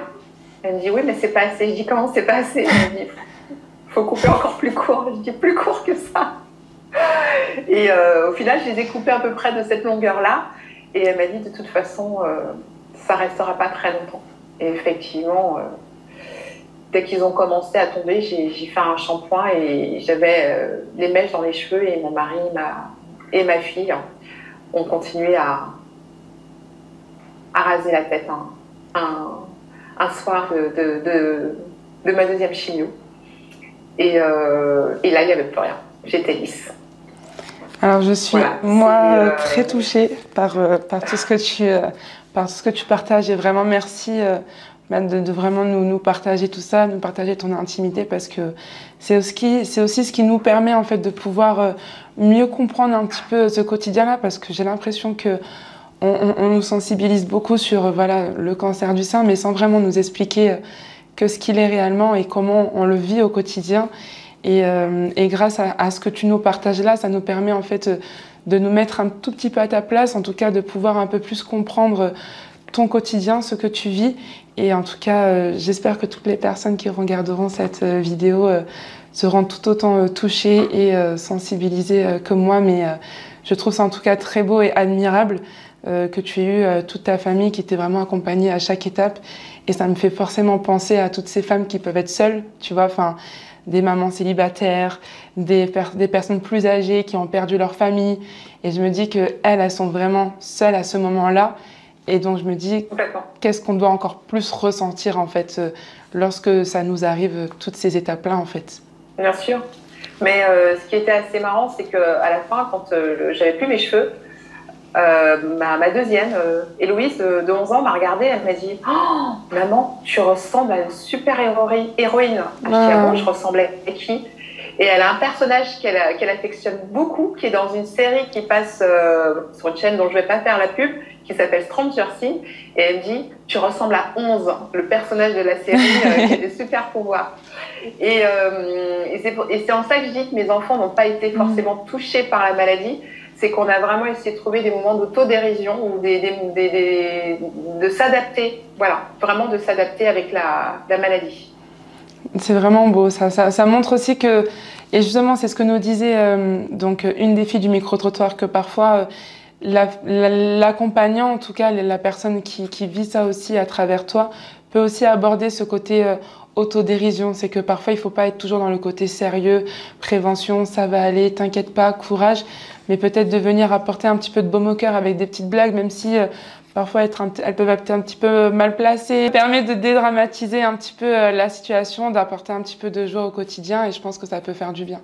elle me dit oui, mais c'est pas assez. Je dis comment c'est pas assez? Elle me dit faut couper encore plus court. Je dis plus court que ça. Et euh, au final, je les ai coupés à peu près de cette longueur-là. Et elle m'a dit de toute façon, euh, ça restera pas très longtemps. Et effectivement, euh, dès qu'ils ont commencé à tomber, j'ai fait un shampoing et j'avais les mèches dans les cheveux et mon mari ma, et ma fille ont continué à, raser la tête. Hein. Un soir de, de, ma deuxième chimio. Et, euh, et là, il n'y avait plus rien. J'étais lisse. Alors, je suis, moi, euh, très touchée par, euh, par, tout ce que tu, par ce que tu partages. Et vraiment, merci de, de, vraiment nous, nous, partager tout ça, nous partager ton intimité, parce que c'est aussi, c'est aussi ce qui nous permet, en fait, de pouvoir mieux comprendre un petit peu ce quotidien-là, parce que j'ai l'impression que on, nous sensibilise beaucoup sur euh, voilà, le cancer du sein, mais sans vraiment nous expliquer euh, que ce qu'il est réellement et comment on le vit au quotidien. Et, euh, grâce à, ce que tu nous partages là, ça nous permet en fait de nous mettre un tout petit peu à ta place, en tout cas de pouvoir un peu plus comprendre ton quotidien, ce que tu vis. Et en tout cas, j'espère que toutes les personnes qui regarderont cette vidéo seront tout autant touchées et sensibilisées que moi. Mais je trouve ça en tout cas très beau et admirable que tu aies eu toute ta famille qui était vraiment accompagnée à chaque étape. Et ça me fait forcément penser à toutes ces femmes qui peuvent être seules, tu vois, enfin, des mamans célibataires, des, des personnes plus âgées qui ont perdu leur famille. Et je me dis qu'elles, elles sont vraiment seules à ce moment-là. Et donc je me dis, qu'est-ce qu'on doit encore plus ressentir en fait euh, lorsque ça nous arrive, euh, toutes ces étapes-là en fait. Bien sûr. Mais euh, ce qui était assez marrant, c'est qu'à la fin, quand j'avais plus mes cheveux, euh, ma, deuxième, euh, Héloïse, de, 11 ans, m'a regardée, elle m'a dit oh, Maman, tu ressembles à une super héroïne. Ah. ah je ressemblais à qui? Et elle a un personnage qu'elle affectionne beaucoup, qui est dans une série qui passe euh, sur une chaîne dont je ne vais pas faire la pub, qui s'appelle Stranger Things. Et elle me dit Tu ressembles à 11, le personnage de la série qui a des super pouvoirs. Et, et c'est en ça que je dis que mes enfants n'ont pas été forcément touchés par la maladie c'est qu'on a vraiment essayé de trouver des moments d'autodérision ou de s'adapter, voilà, vraiment de s'adapter avec la, maladie. C'est vraiment beau, ça, ça, montre aussi que, et justement c'est ce que nous disait euh, donc une des filles du micro-trottoir, que parfois euh, l'accompagnant, en tout cas la personne qui, vit ça aussi à travers toi, peut aussi aborder ce côté euh, autodérision. C'est que parfois il faut pas être toujours dans le côté sérieux, prévention, ça va aller, t'inquiète pas, courage mais peut-être de venir apporter un petit peu de baume au cœur avec des petites blagues, même si euh, parfois être elles peuvent être un petit peu mal placées. Permet de dédramatiser un petit peu euh, la situation, d'apporter un petit peu de joie au quotidien et je pense que ça peut faire du bien.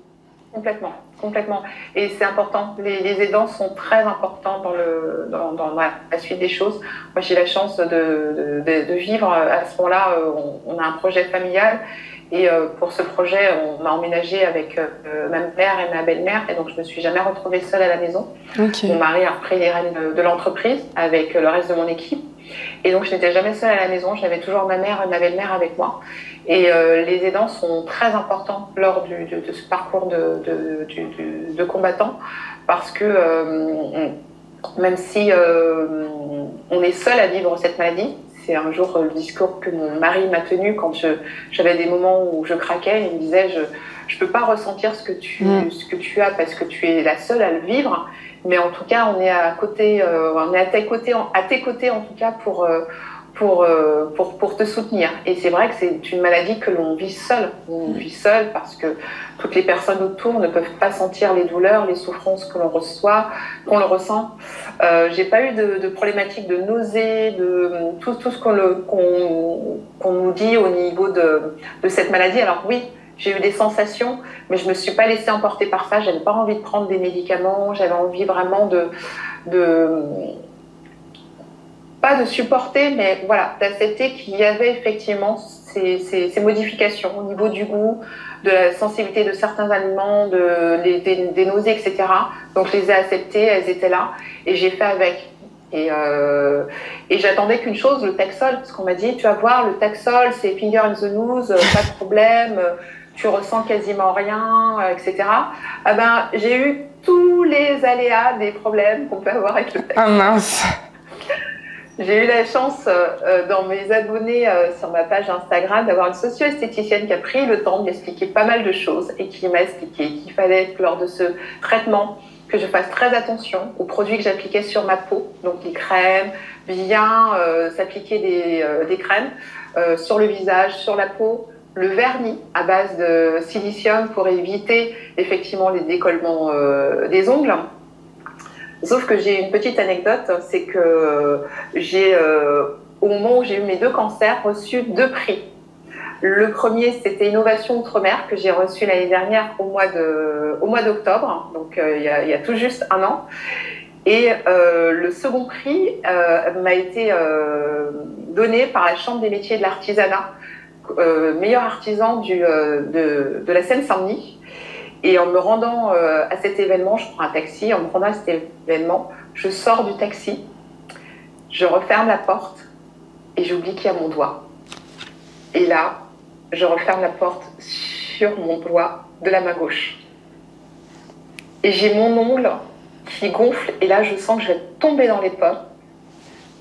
Complètement, complètement. Et c'est important. Les, aidants sont très importants dans, le, dans, la suite des choses. Moi, j'ai la chance de, de, vivre à ce moment-là. Euh, on, a un projet familial et euh, pour ce projet, on a emménagé avec euh, ma mère et ma belle-mère, et donc je me suis jamais retrouvée seule à la maison. Mon mari a repris les rênes de, l'entreprise avec le reste de mon équipe, et donc je n'étais jamais seule à la maison. J'avais toujours ma mère et ma belle-mère avec moi. Et euh, les aidants sont très importants lors du, de, ce parcours de, de, de, combattant, parce que même si on est seul à vivre cette maladie, c'est un jour le discours que mon mari m'a tenu quand j'avais des moments où je craquais. Il me disait Je ne peux pas ressentir ce que, tu, mm. ce que tu as parce que tu es la seule à le vivre. Mais en tout cas, on est à côté, euh, on est à tes côtés, à tes côtés en tout cas pour, euh, pour, euh, pour, pour, te soutenir. Et c'est vrai que c'est une maladie que l'on vit seul. On vit seul parce que toutes les personnes autour ne peuvent pas sentir les douleurs, les souffrances que l'on reçoit, qu'on le ressent. Euh, J'ai pas eu de, de, problématique de nausée, de tout, tout ce qu'on nous dit au niveau de, de cette maladie. Alors oui, j'ai eu des sensations, mais je me suis pas laissée emporter par ça. J'avais pas envie de prendre des médicaments. J'avais envie vraiment de, de pas de supporter, mais voilà, d'accepter qu'il y avait effectivement ces, ces, modifications au niveau du goût, de la sensibilité de certains aliments, de, des, nausées, etc. Donc je les ai acceptées, elles étaient là, et j'ai fait avec. Et, euh, et j'attendais qu'une chose, le Taxol, parce qu'on m'a dit, tu vas voir, le Taxol, c'est finger in the nose, pas de problème, tu ressens quasiment rien, etc. Ah ben, j'ai eu tous les aléas des problèmes qu'on peut avoir avec le Taxol. Ah mince j'ai eu la chance euh, euh, dans mes abonnés euh, sur ma page Instagram d'avoir une socio-esthéticienne qui a pris le temps de m'expliquer pas mal de choses et qui m'a expliqué qu'il fallait que lors de ce traitement que je fasse très attention aux produits que j'appliquais sur ma peau, donc les crèmes, bien s'appliquer des, des, crèmes sur le visage, sur la peau, le vernis à base de silicium pour éviter effectivement les décollements des ongles Sauf que j'ai une petite anecdote, c'est que j'ai, euh, au moment où j'ai eu mes deux cancers, reçu deux prix. Le premier, c'était Innovation Outre-mer que j'ai reçu l'année dernière au mois de, au d'octobre, donc euh, il, y a, tout juste un an. Et euh, le second prix m'a été donné par la Chambre des métiers de l'artisanat, meilleur artisan de la Seine-Saint-Denis. Et en me rendant euh, à cet événement, je prends un taxi, en me rendant à cet événement, je sors du taxi, je referme la porte et j'oublie qu'il y a mon doigt. Et là, je referme la porte sur mon doigt de la main gauche. Et j'ai mon ongle qui gonfle et là, je sens que je vais tomber dans les pommes.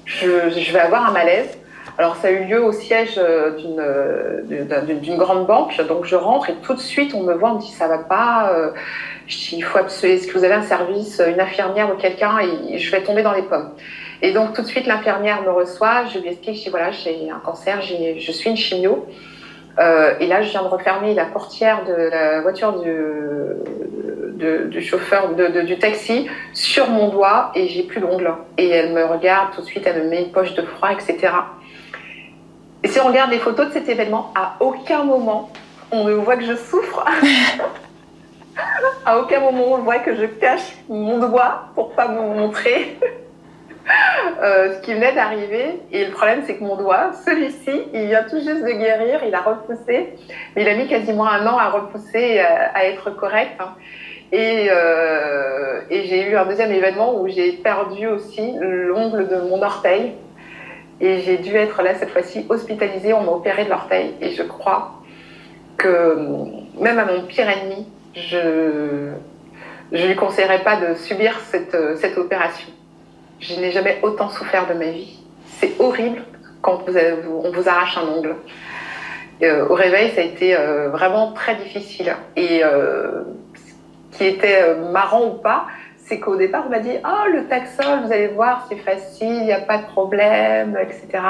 je, vais avoir un malaise. Alors ça a eu lieu au siège d'une grande banque, donc je rentre et tout de suite on me voit, on me dit ça va pas, dis il faut est-ce que vous avez un service, une infirmière ou quelqu'un? Et je vais tomber dans les pommes. Et donc tout de suite, l'infirmière me reçoit, je lui explique, je dis voilà, j'ai un cancer, je suis une chimio. Euh, et là, je viens de refermer la portière de la voiture du, du chauffeur du taxi sur mon doigt et j'ai plus d'ongles. Et elle me regarde tout de suite, elle me met une poche de froid, etc. Et si on regarde les photos de cet événement, à aucun moment on ne voit que je souffre. à aucun moment on voit que je cache mon doigt pour pas me montrer. Euh, ce qui venait d'arriver. Et le problème, c'est que mon doigt, celui-ci, il vient tout juste de guérir, il a repoussé. Mais il a mis quasiment un an à repousser, à, à être correct. Et, euh, et j'ai eu un deuxième événement où j'ai perdu aussi l'ongle de mon orteil. Et j'ai dû être là cette fois-ci hospitalisée. On m'a opéré de l'orteil. Et je crois que même à mon pire ennemi, je ne lui conseillerais pas de subir cette, cette opération. Je n'ai jamais autant souffert de ma vie. C'est horrible quand on vous arrache un ongle. Euh, au réveil, ça a été euh, vraiment très difficile. Et euh, ce qui était marrant ou pas, c'est qu'au départ, on m'a dit Oh, le taxol, vous allez voir, c'est facile, il n'y a pas de problème, etc.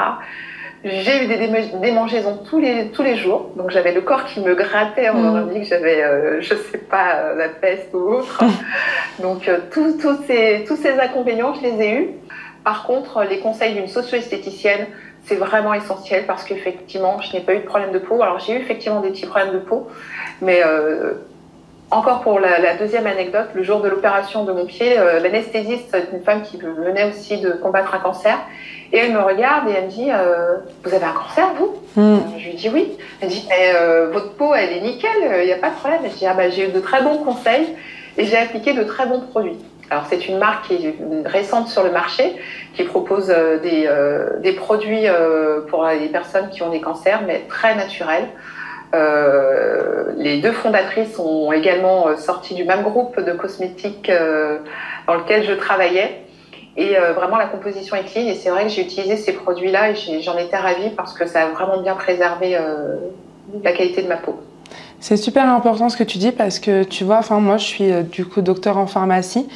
J'ai eu des démangeaisons tous les, tous les jours. Donc, j'avais le corps qui me grattait. On m'a dit que j'avais, je ne sais pas, la peste ou autre. Donc, tous, tous, ces, tous ces inconvénients, je les ai eus. Par contre, les conseils d'une socio-esthéticienne, c'est vraiment essentiel parce qu'effectivement, je n'ai pas eu de problème de peau. Alors, j'ai eu effectivement des petits problèmes de peau, mais euh, encore pour la, deuxième anecdote, le jour de l'opération de mon pied, euh, l'anesthésiste, une femme qui venait aussi de combattre un cancer, et elle me regarde et elle me dit euh, Vous avez un cancer, vous? Hmm. Je lui dis oui. Elle me dit Mais votre peau, elle est nickel, il n'y a pas de problème. je dis Ah, bah, j'ai eu de très bons conseils et j'ai appliqué de très bons produits. Alors c'est une marque qui est récente sur le marché, qui propose euh, des, euh, des produits euh, pour les personnes qui ont des cancers, mais très naturels. Les deux fondatrices ont également sorti du même groupe de cosmétiques dans lequel je travaillais. Et vraiment, la composition est clean. Et c'est vrai que j'ai utilisé ces produits-là et j'en étais ravie parce que ça a vraiment bien préservé la qualité de ma peau. C'est super important ce que tu dis parce que tu vois, enfin moi je suis euh, du coup docteur en pharmacie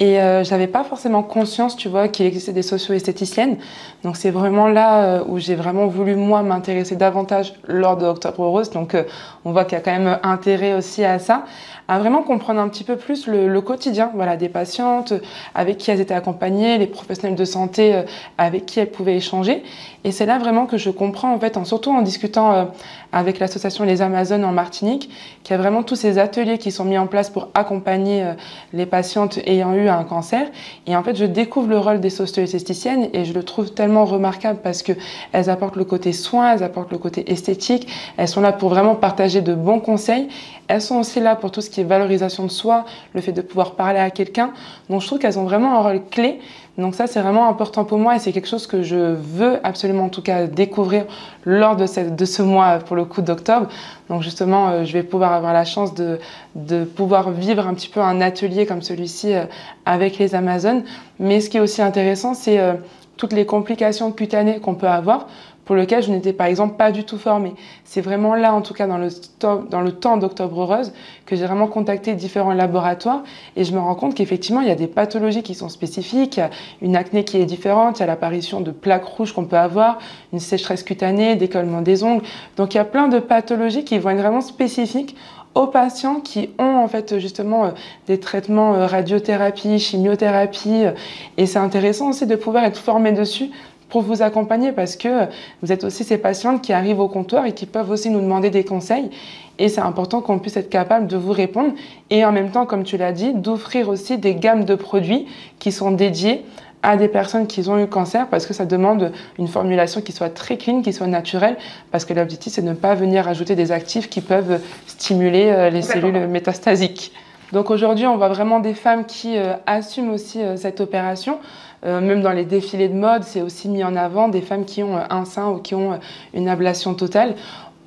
et euh, j'avais pas forcément conscience, tu vois, qu'il existait des socio-esthéticiennes. Donc c'est vraiment là euh, où j'ai vraiment voulu moi m'intéresser davantage lors de Octobre Rose. Donc euh, on voit qu'il y a quand même intérêt aussi à ça, à vraiment comprendre un petit peu plus le, quotidien, voilà, des patientes avec qui elles étaient accompagnées, les professionnels de santé avec qui elles pouvaient échanger. Et c'est là vraiment que je comprends en fait, surtout en discutant avec l'association Les Amazones en Martinique, qu'il y a vraiment tous ces ateliers qui sont mis en place pour accompagner les patientes ayant eu un cancer. Et en fait, je découvre le rôle des socio-esthéticiennes et je le trouve tellement remarquable parce que elles apportent le côté soin, elles apportent le côté esthétique, elles sont là pour vraiment partager de bons conseils. Elles sont aussi là pour tout ce qui est valorisation de soi, le fait de pouvoir parler à quelqu'un. Donc je trouve qu'elles ont vraiment un rôle clé donc ça, c'est vraiment important pour moi et c'est quelque chose que je veux absolument en tout cas découvrir lors de, ce mois pour le coup d'octobre. Donc justement, euh, je vais pouvoir avoir la chance de, de, pouvoir vivre un petit peu un atelier comme celui-ci euh, avec les Amazones. Mais ce qui est aussi intéressant, c'est euh, toutes les complications cutanées qu'on peut avoir pour lequel je n'étais par exemple pas du tout formée. C'est vraiment là, en tout cas dans le, temps d'Octobre Heureuse, que j'ai vraiment contacté différents laboratoires et je me rends compte qu'effectivement, il y a des pathologies qui sont spécifiques, il y a une acné qui est différente, il y a l'apparition de plaques rouges qu'on peut avoir, une sécheresse cutanée, décollement des ongles. Donc il y a plein de pathologies qui vont être vraiment spécifiques aux patients qui ont en fait justement euh, des traitements euh, radiothérapie, chimiothérapie. Euh, et c'est intéressant aussi de pouvoir être formé dessus pour vous accompagner parce que vous êtes aussi ces patientes qui arrivent au comptoir et qui peuvent aussi nous demander des conseils. Et c'est important qu'on puisse être capable de vous répondre et en même temps, comme tu l'as dit, d'offrir aussi des gammes de produits qui sont dédiés à des personnes qui ont eu cancer parce que ça demande une formulation qui soit très clean, qui soit naturelle, parce que l'objectif c'est de ne pas venir ajouter des actifs qui peuvent stimuler euh, les cellules métastasiques. Donc aujourd'hui, on voit vraiment des femmes qui euh, assument aussi euh, cette opération. Euh, même dans les défilés de mode, c'est aussi mis en avant des femmes qui ont un sein ou qui ont une ablation totale.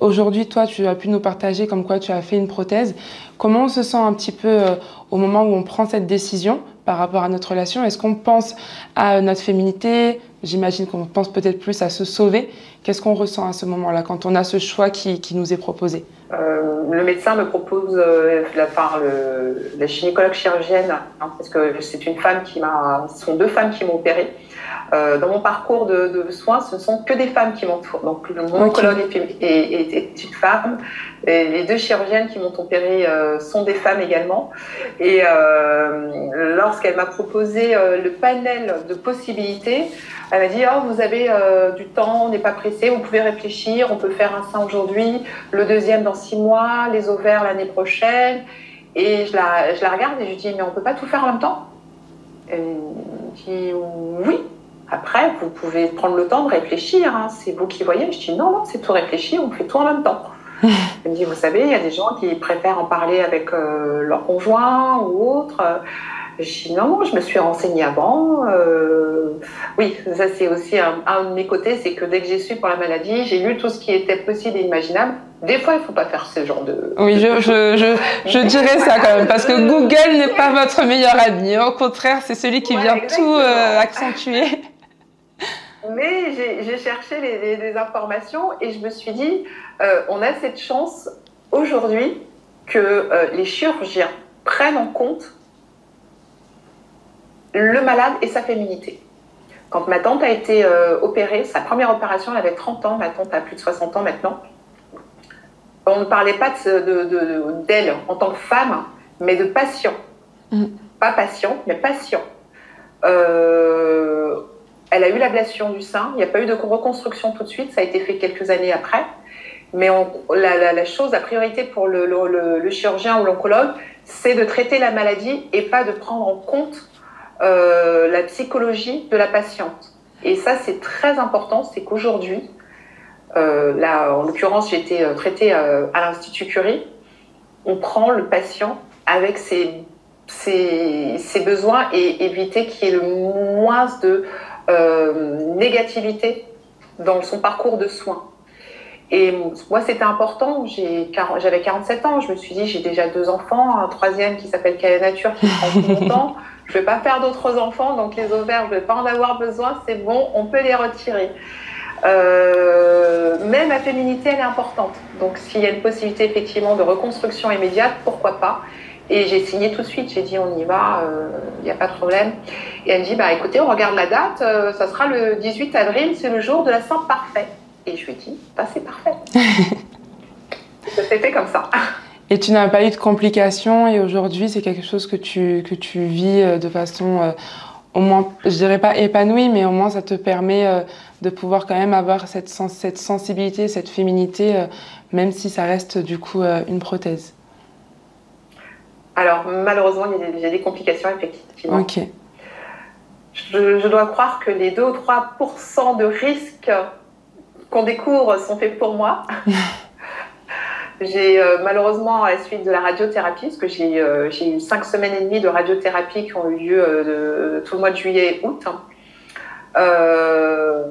Aujourd'hui, toi, tu as pu nous partager comme quoi tu as fait une prothèse. Comment on se sent un petit peu au moment où on prend cette décision par rapport à notre relation? Est-ce qu'on pense à notre féminité, j'imagine qu'on pense peut-être plus à se sauver. Qu'est-ce qu'on ressent à ce moment-là quand on a ce choix qui nous est proposé? Euh, Le médecin me propose, euh, la, gynécologue chirurgienne, hein, parce que c'est une femme qui m'a, ce sont deux femmes qui m'ont opéré. Euh, dans mon parcours de, de, soins, ce ne sont que des femmes qui m'entourent. Donc, mon oncologue est, est, est, une femme. Et les deux chirurgiennes qui m'ont opéré euh, sont des femmes également. Et euh, lorsqu'elle m'a proposé le panel de possibilités, elle m'a dit oh, Vous avez du temps, on n'est pas pressé, vous pouvez réfléchir, on peut faire un sein aujourd'hui, le deuxième dans six mois, les ovaires l'année prochaine. Et je la, je la regarde et je dis Mais on ne peut pas tout faire en même temps Elle me dit Oui, après, vous pouvez prendre le temps de réfléchir. Hein. C'est vous qui voyez. Je dis non, non, c'est tout réfléchir. On fait tout en même temps. Elle me dit, vous savez, il y a des gens qui préfèrent en parler avec euh, leur conjoint ou autre. Je dis non, je me suis renseignée avant. Euh, oui, ça c'est aussi un, un, de mes côtés, c'est que dès que j'ai su pour la maladie, j'ai lu tout ce qui était possible et imaginable. Des fois, il ne faut pas faire ce genre de... Oui, je, je, je, je dirais ça quand même, parce que Google n'est pas votre meilleur ami. Au contraire, c'est celui qui vient tout euh, accentuer. Mais j'ai cherché les, les, les, informations et je me suis dit, euh, on a cette chance aujourd'hui que les chirurgiens prennent en compte le malade et sa féminité. Quand ma tante a été euh, opérée, sa première opération, elle avait 30 ans, ma tante a plus de 60 ans maintenant. On ne parlait pas d'elle de, de, de, en tant que femme, mais de patient. Mm. Pas patient, mais patient. Euh, elle a eu l'ablation du sein. Il n'y a pas eu de reconstruction tout de suite. Ça a été fait quelques années après. Mais on, la, la, la, chose, la priorité pour le, le, le chirurgien ou l'oncologue, c'est de traiter la maladie et pas de prendre en compte euh, la psychologie de la patiente. Et ça, c'est très important. C'est qu'aujourd'hui, euh, là, en l'occurrence, j'ai été traitée euh, à l'Institut Curie. On prend le patient avec ses, ses, ses besoins et éviter qu'il y ait le moins de euh, négativité dans son parcours de soins. Et moi, c'était important. J'avais 47 ans. Je me suis dit, j'ai déjà deux enfants, un troisième qui s'appelle Quelle Nature qui prend tout mon temps. Je ne vais pas faire d'autres enfants, donc les ovaires, je ne vais pas en avoir besoin. C'est bon, on peut les retirer. Euh, mais ma féminité, elle est importante. Donc, s'il y a une possibilité effectivement de reconstruction immédiate, pourquoi pas et j'ai signé tout de suite, j'ai dit on y va, il euh, n'y a pas de problème. Et elle me dit, bah écoutez, on regarde la date, euh, ça sera le 18 avril, c'est le jour de la Saint parfait. Et je lui ai dit, bah c'est parfait. ça s'est fait comme ça. Et tu n'as pas eu de complications et aujourd'hui c'est quelque chose que tu, que tu vis euh, de façon euh, au moins, je dirais pas épanouie, mais au moins ça te permet euh, de pouvoir quand même avoir cette, sens cette sensibilité, cette féminité, euh, même si ça reste du coup une prothèse. Alors, malheureusement, il y a des, complications, effectivement. Ok. Je, je, dois croire que les 2 ou 3% de risques qu'on découvre sont faits pour moi. j'ai euh, malheureusement, à la suite de la radiothérapie, parce que j'ai euh, eu 5 semaines et demie de radiothérapie qui ont eu lieu euh, tout le mois de juillet et août, euh,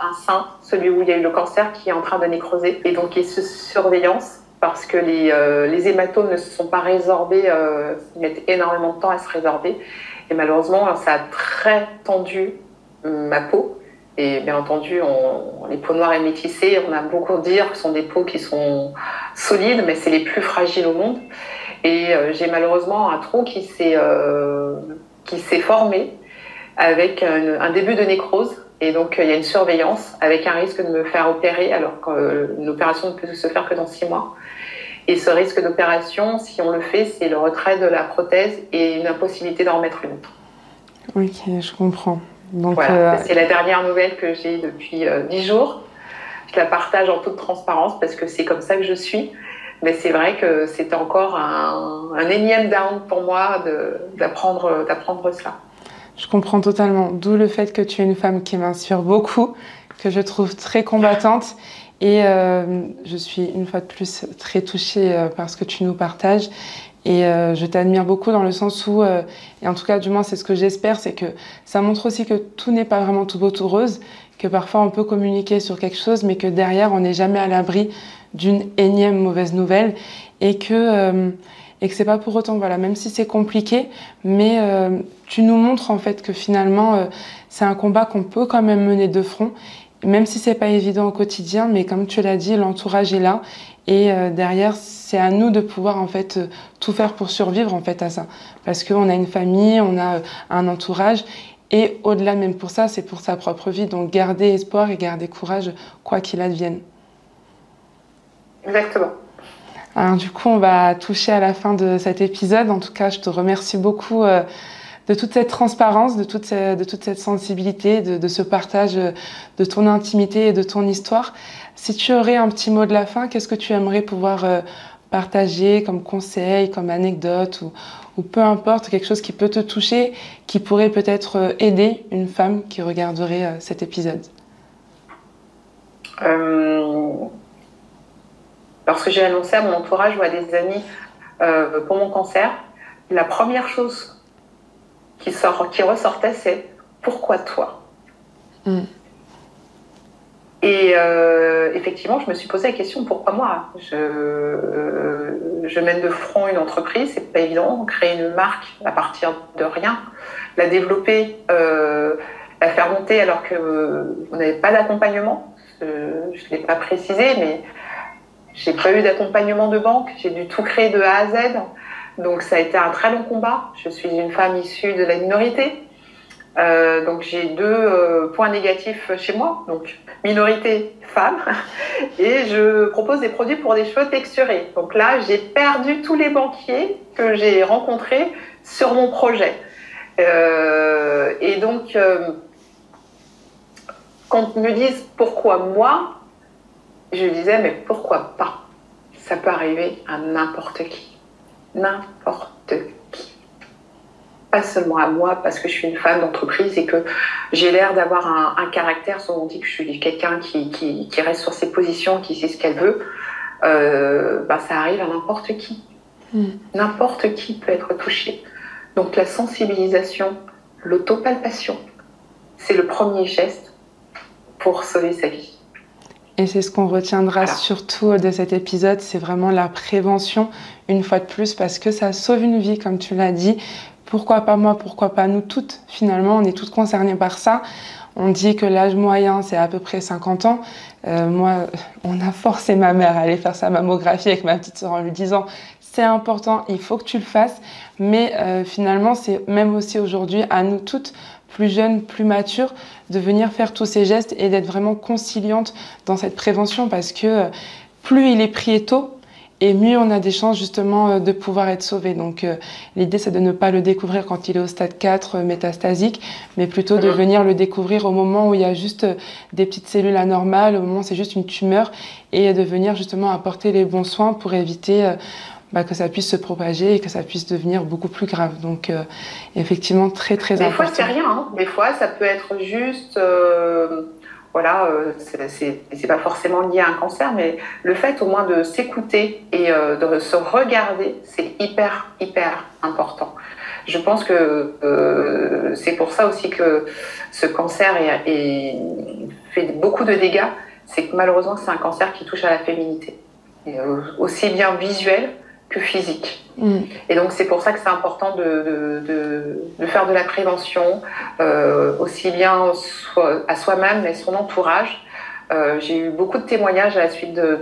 un sein, celui où il y a eu le cancer, qui est en train de nécroser, et donc il est sous surveillance parce que les, hématomes ne se sont pas résorbés, ils mettent énormément de temps à se résorber. Et malheureusement, ça a très tendu ma peau. Et bien entendu, les peaux noires et métissées, on a beaucoup dire que ce sont des peaux qui sont solides, mais c'est les plus fragiles au monde. Et euh, j'ai malheureusement un trou qui s'est euh, qui s'est formé avec un, un, début de nécrose. Et donc, il y a une surveillance avec un risque de me faire opérer, alors qu'une opération ne peut se faire que dans six mois. Et ce risque d'opération, si on le fait, c'est le retrait de la prothèse et une impossibilité d'en remettre une autre. Ok, je comprends. Donc, voilà, euh... c'est la dernière nouvelle que j'ai depuis dix euh, jours. Je la partage en toute transparence parce que c'est comme ça que je suis. Mais c'est vrai que c'était encore un, un, énième down pour moi d'apprendre cela. Je comprends totalement. D'où le fait que tu es une femme qui m'inspire beaucoup, que je trouve très combattante. Et euh, je suis une fois de plus très touchée par ce que tu nous partages. Et euh, je t'admire beaucoup dans le sens où, euh, et en tout cas, du moins, c'est ce que j'espère, c'est que ça montre aussi que tout n'est pas vraiment tout beau, tout rose, que parfois on peut communiquer sur quelque chose, mais que derrière, on n'est jamais à l'abri d'une énième mauvaise nouvelle et que, euh, et que c'est pas pour autant, voilà, même si c'est compliqué, mais euh, tu nous montres en fait que finalement c'est un combat qu'on peut quand même mener de front, même si c'est pas évident au quotidien, mais comme tu l'as dit, l'entourage est là et euh, derrière c'est à nous de pouvoir en fait tout faire pour survivre en fait à ça, parce qu'on a une famille, on a un entourage et au-delà même pour ça, c'est pour sa propre vie, donc garder espoir et garder courage quoi qu'il advienne. Exactement. Alors, du coup, on va toucher à la fin de cet épisode. En tout cas, je te remercie beaucoup euh, de toute cette transparence, de toute, cette, de toute cette sensibilité, de, ce partage de ton intimité et de ton histoire. Si tu aurais un petit mot de la fin, qu'est-ce que tu aimerais pouvoir euh, partager comme conseil, comme anecdote ou, peu importe, quelque chose qui peut te toucher, qui pourrait peut-être euh, aider une femme qui regarderait cet épisode? Euh Lorsque j'ai annoncé à mon entourage ou à des amis euh, pour mon cancer, la première chose qui, sort, qui ressortait, c'est pourquoi toi? Mm. Et euh, effectivement, je me suis posé la question pourquoi moi? Je, euh, je, mène de front une entreprise, c'est pas évident, créer une marque à partir de rien, la développer, euh, la faire monter alors que on n'avait pas d'accompagnement. je ne l'ai pas précisé, mais j'ai pas eu d'accompagnement de banque, j'ai dû tout créer de A à Z. Donc ça a été un très long combat. Je suis une femme issue de la minorité. Euh, donc j'ai deux euh, points négatifs chez moi, donc minorité femme, et je propose des produits pour des cheveux texturés. Donc là, j'ai perdu tous les banquiers que j'ai rencontrés sur mon projet. Euh, et donc, quand ils me disent pourquoi moi, je disais, mais pourquoi pas? Ça peut arriver à n'importe qui. N'importe qui. Pas seulement à moi, parce que je suis une femme d'entreprise et que j'ai l'air d'avoir un, caractère, souvent on dit que je suis quelqu'un qui, qui, qui, reste sur ses positions, qui sait ce qu'elle veut. Euh, bah, ça arrive à n'importe qui. Hmm. N'importe qui peut être touché. Donc la sensibilisation, l'autopalpation, c'est le premier geste pour sauver sa vie. Et c'est ce qu'on retiendra surtout de cet épisode, c'est vraiment la prévention, une fois de plus, parce que ça sauve une vie, comme tu l'as dit. Pourquoi pas moi, pourquoi pas nous toutes Finalement, on est toutes concernées par ça. On dit que l'âge moyen, c'est à peu près 50 ans. Euh, moi, on a forcé ma mère à aller faire sa mammographie avec ma petite soeur en lui disant c'est important, il faut que tu le fasses. Mais euh, finalement, c'est même aussi aujourd'hui à nous toutes plus jeune, plus mature, de venir faire tous ces gestes et d'être vraiment conciliante dans cette prévention parce que euh, plus il est pris tôt, et mieux on a des chances justement euh, de pouvoir être sauvé. Donc euh, l'idée c'est de ne pas le découvrir quand il est au stade 4 métastasique, mais plutôt de venir le découvrir au moment où il y a juste des petites cellules anormales, au moment où c'est juste une tumeur, et de venir justement apporter les bons soins pour éviter bah, que ça puisse se propager et que ça puisse devenir beaucoup plus grave. Donc, euh, effectivement, très, très important. Des fois, c'est rien. Hein. Des fois, ça peut être juste. Euh, voilà, euh, c'est pas forcément lié à un cancer, mais le fait au moins de s'écouter et euh, de se regarder, c'est hyper, hyper important. Je pense que euh, c'est pour ça aussi que ce cancer est, est, fait beaucoup de dégâts. C'est que malheureusement, c'est un cancer qui touche à la féminité. Et, aussi bien visuel que physique. Mm. Et donc c'est pour ça que c'est important de, de, de, de, faire de la prévention, euh, aussi bien so à soi-même mais son entourage. Euh, J'ai eu beaucoup de témoignages à la suite de,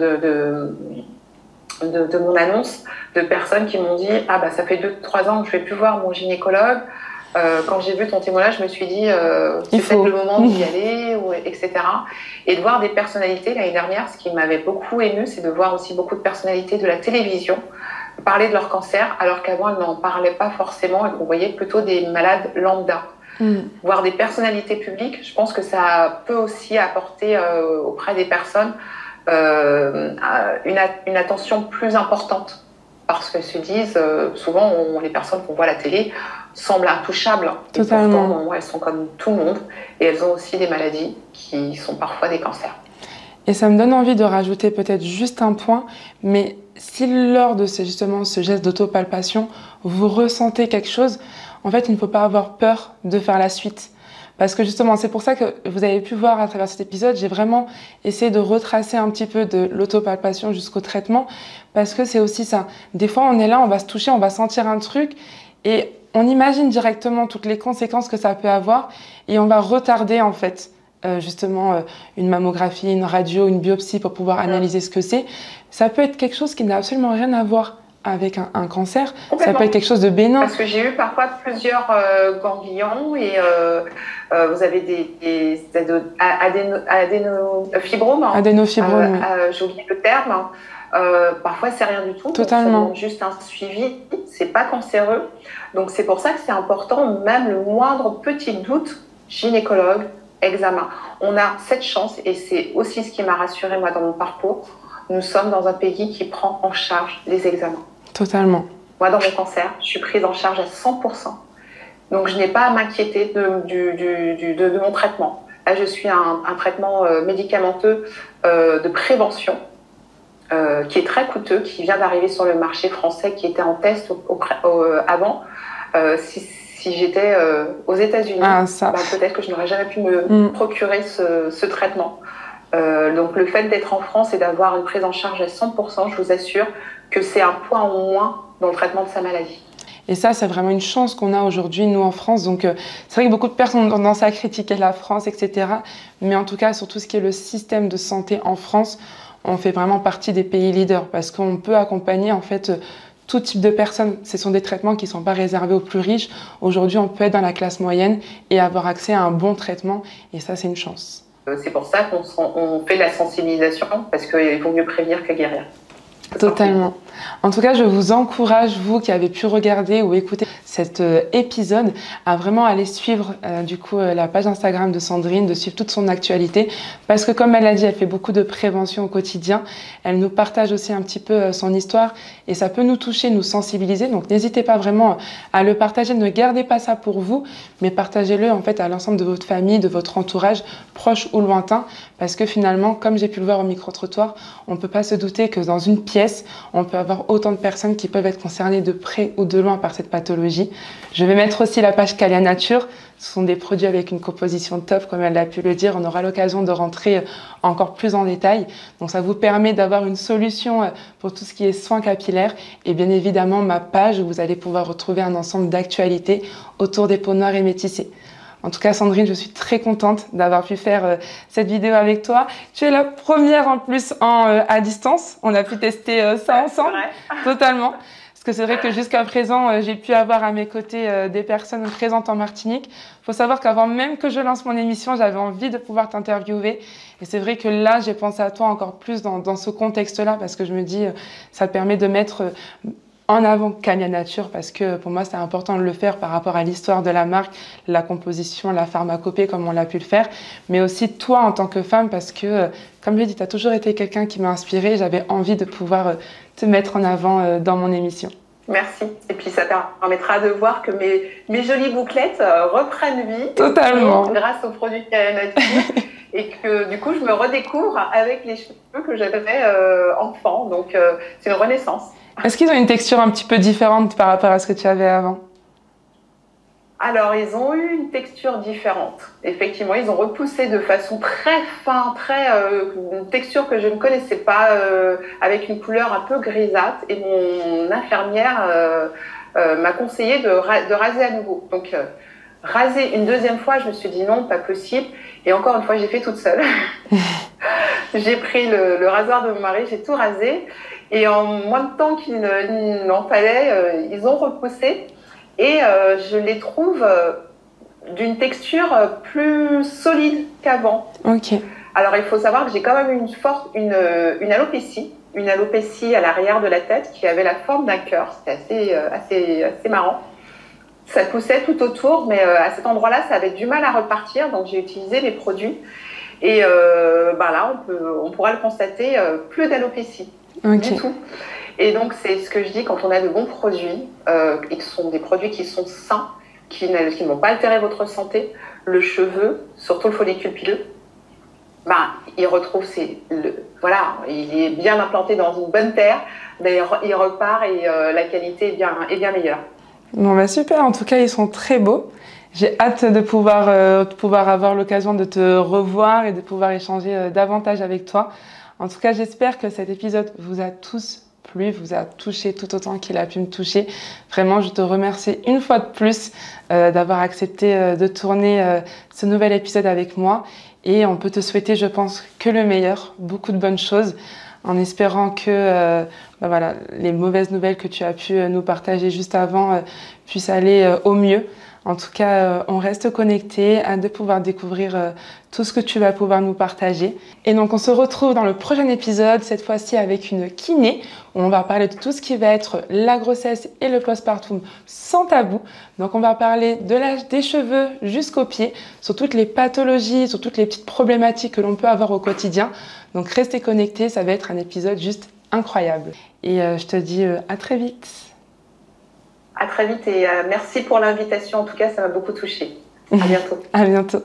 de, mon annonce de personnes qui m'ont dit ah bah ça fait deux trois ans que je vais plus voir mon gynécologue. Euh, quand j'ai vu ton témoignage, je me suis dit, euh, c'est peut-être le moment d'y aller, ou, etc. Et de voir des personnalités, l'année dernière, ce qui m'avait beaucoup ému, c'est de voir aussi beaucoup de personnalités de la télévision parler de leur cancer, alors qu'avant, elles n'en parlaient pas forcément et qu'on voyait plutôt des malades lambda. Mm. Voir des personnalités publiques, je pense que ça peut aussi apporter euh, auprès des personnes euh, une, une, attention plus importante. Parce qu'elles se disent, euh, souvent, on, les personnes qu'on voit à la télé semblent intouchables. Totalement. Et pourtant, elles sont comme tout le monde. Et elles ont aussi des maladies qui sont parfois des cancers. Et ça me donne envie de rajouter peut-être juste un point, mais si lors de ce, justement ce geste d'autopalpation, vous ressentez quelque chose, en fait, il ne faut pas avoir peur de faire la suite. Parce que justement, c'est pour ça que vous avez pu voir à travers cet épisode, j'ai vraiment essayé de retracer un petit peu de l'autopalpation jusqu'au traitement, parce que c'est aussi ça. Des fois, on est là, on va se toucher, on va sentir un truc, et on imagine directement toutes les conséquences que ça peut avoir, et on va retarder en fait euh, justement euh, une mammographie, une radio, une biopsie pour pouvoir analyser ce que c'est. Ça peut être quelque chose qui n'a absolument rien à voir avec un, cancer. Ça peut être quelque chose de bénin. Parce que j'ai eu parfois plusieurs euh, ganglions et vous avez des, des, adénofibromes. Adénofibromes. J'ai oublié le terme. parfois, c'est rien du tout. Totalement. juste un suivi. C'est pas cancéreux. Donc, c'est pour ça que c'est important, même le moindre petit doute, gynécologue, examen. On a cette chance et c'est aussi ce qui m'a rassurée moi dans mon parcours. Nous sommes dans un pays qui prend en charge les examens. Totalement. Moi, dans mon cancer, je suis prise en charge à 100%. Donc, je n'ai pas à m'inquiéter de, de, mon traitement. Là, je suis un, un traitement euh, médicamenteux euh, de prévention euh, qui est très coûteux, qui vient d'arriver sur le marché français, qui était en test avant. si, si j'étais aux États-Unis, ah, bah, peut-être que je n'aurais jamais pu me mm. procurer ce, ce traitement. donc, le fait d'être en France et d'avoir une prise en charge à 100%, je vous assure, que c'est un point en moins dans le traitement de sa maladie. Et ça, c'est vraiment une chance qu'on a aujourd'hui, nous, en France. Donc, euh, c'est vrai que beaucoup de personnes ont tendance à critiquer la France, etc. Mais en tout cas, sur tout ce qui est le système de santé en France, on fait vraiment partie des pays leaders parce qu'on peut accompagner, en fait, tout type de personnes. Ce sont des traitements qui ne sont pas réservés aux plus riches. Aujourd'hui, on peut être dans la classe moyenne et avoir accès à un bon traitement. Et ça, c'est une chance. Euh, c'est pour ça qu'on fait la sensibilisation parce qu'il vaut mieux prévenir que guérir. Totalement. En tout cas, je vous encourage, vous qui avez pu regarder ou écouter cet euh, épisode, à vraiment aller suivre euh, du coup euh, la page Instagram de Sandrine, de suivre toute son actualité, parce que comme elle l'a dit, elle fait beaucoup de prévention au quotidien. Elle nous partage aussi un petit peu son histoire et ça peut nous toucher, nous sensibiliser. Donc n'hésitez pas vraiment à le partager. Ne gardez pas ça pour vous, mais partagez-le en fait à l'ensemble de votre famille, de votre entourage, proche ou lointain, parce que finalement, comme j'ai pu le voir au micro trottoir, on peut pas se douter que dans une pièce, on peut avoir autant de personnes qui peuvent être concernées de près ou de loin par cette pathologie. Je vais mettre aussi la page Calia Nature. Ce sont des produits avec une composition top, comme elle a pu le dire. On aura l'occasion de rentrer encore plus en détail. Donc ça vous permet d'avoir une solution euh, pour tout ce qui est soins capillaires. Et bien évidemment, ma page où vous allez pouvoir retrouver un ensemble d'actualités autour des peaux noires et métissées. En tout cas, Sandrine, je suis très contente d'avoir pu faire euh, cette vidéo avec toi. Tu es la première en plus en, euh, à distance. On a pu tester euh, ça ensemble, totalement. Parce que c'est vrai que jusqu'à présent, j'ai pu avoir à mes côtés des personnes présentes en Martinique. Il faut savoir qu'avant même que je lance mon émission, j'avais envie de pouvoir t'interviewer. Et c'est vrai que là, j'ai pensé à toi encore plus dans, dans ce contexte-là, parce que je me dis, ça permet de mettre en avant Cania Nature parce que pour moi c'est important de le faire par rapport à l'histoire de la marque, la composition, la pharmacopée comme on l'a pu le faire, mais aussi toi en tant que femme parce que comme je dit, tu as toujours été quelqu'un qui m'a inspirée, j'avais envie de pouvoir euh, te mettre en avant euh, dans mon émission. Merci. Et puis ça permettra de voir que mes, mes jolies bouclettes euh, reprennent vie. Totalement. Grâce aux produits Cania Nature. et que du coup je me redécouvre avec les cheveux que j'avais enfant. Donc c'est une renaissance. Est-ce qu'ils ont une texture un petit peu différente par rapport à ce que tu avais avant? Alors, ils ont eu une texture différente. Effectivement, ils ont repoussé de façon très fin, très euh, une texture que je ne connaissais pas, euh, avec une couleur un peu grisâtre. Et mon infirmière euh, m'a conseillé de, raser à nouveau. Donc, raser une deuxième fois, je me suis dit non, pas possible. Et encore une fois, j'ai fait toute seule. j'ai pris le, le, rasoir de mon mari, j'ai tout rasé. Et en moins de temps qu'il n'en fallait, euh, ils ont repoussé. Et euh, je les trouve euh, d'une texture plus solide qu'avant. Ok. Alors il faut savoir que j'ai quand même une forte une, une alopécie, une alopécie à l'arrière de la tête qui avait la forme d'un cœur. C'était assez, assez, assez marrant. Ça poussait tout autour, mais à cet endroit-là, ça avait du mal à repartir. Donc j'ai utilisé les produits. Et bah là, on, peut, on pourra le constater, plus d'alopécie du tout. Et donc, c'est ce que je dis quand on a de bons produits, euh, et que ce sont des produits qui sont sains, qui, ne vont pas altérer votre santé, le cheveu, surtout le follicule pileux, ben, il retrouve ses, le, voilà, il est bien implanté dans une bonne terre, ben, il repart et euh, la qualité est bien, est bien meilleure. Bon, bah super, en tout cas, ils sont très beaux. J'ai hâte de pouvoir, de pouvoir avoir l'occasion de te revoir et de pouvoir échanger davantage avec toi. En tout cas, j'espère que cet épisode vous a tous plu, vous a touché tout autant qu'il a pu me toucher. Vraiment, je te remercie une fois de plus euh, d'avoir accepté euh, de tourner euh, ce nouvel épisode avec moi. Et on peut te souhaiter, je pense, que le meilleur, beaucoup de bonnes choses, en espérant que bah voilà, les mauvaises nouvelles que tu as pu nous partager juste avant puissent aller au mieux. En tout cas, euh, on reste connecté, à de pouvoir découvrir euh, tout ce que tu vas pouvoir nous partager. Et donc, on se retrouve dans le prochain épisode, cette fois-ci avec une kiné, où on va parler de tout ce qui va être la grossesse et le postpartum sans tabou. Donc, on va parler de l'âge des cheveux jusqu'aux pieds, sur toutes les pathologies, sur toutes les petites problématiques que l'on peut avoir au quotidien. Donc, restez connectés, ça va être un épisode juste incroyable. Et euh, je te dis à très vite. À très vite et euh, merci pour l'invitation. En tout cas, ça m'a beaucoup touchée. À bientôt. à bientôt.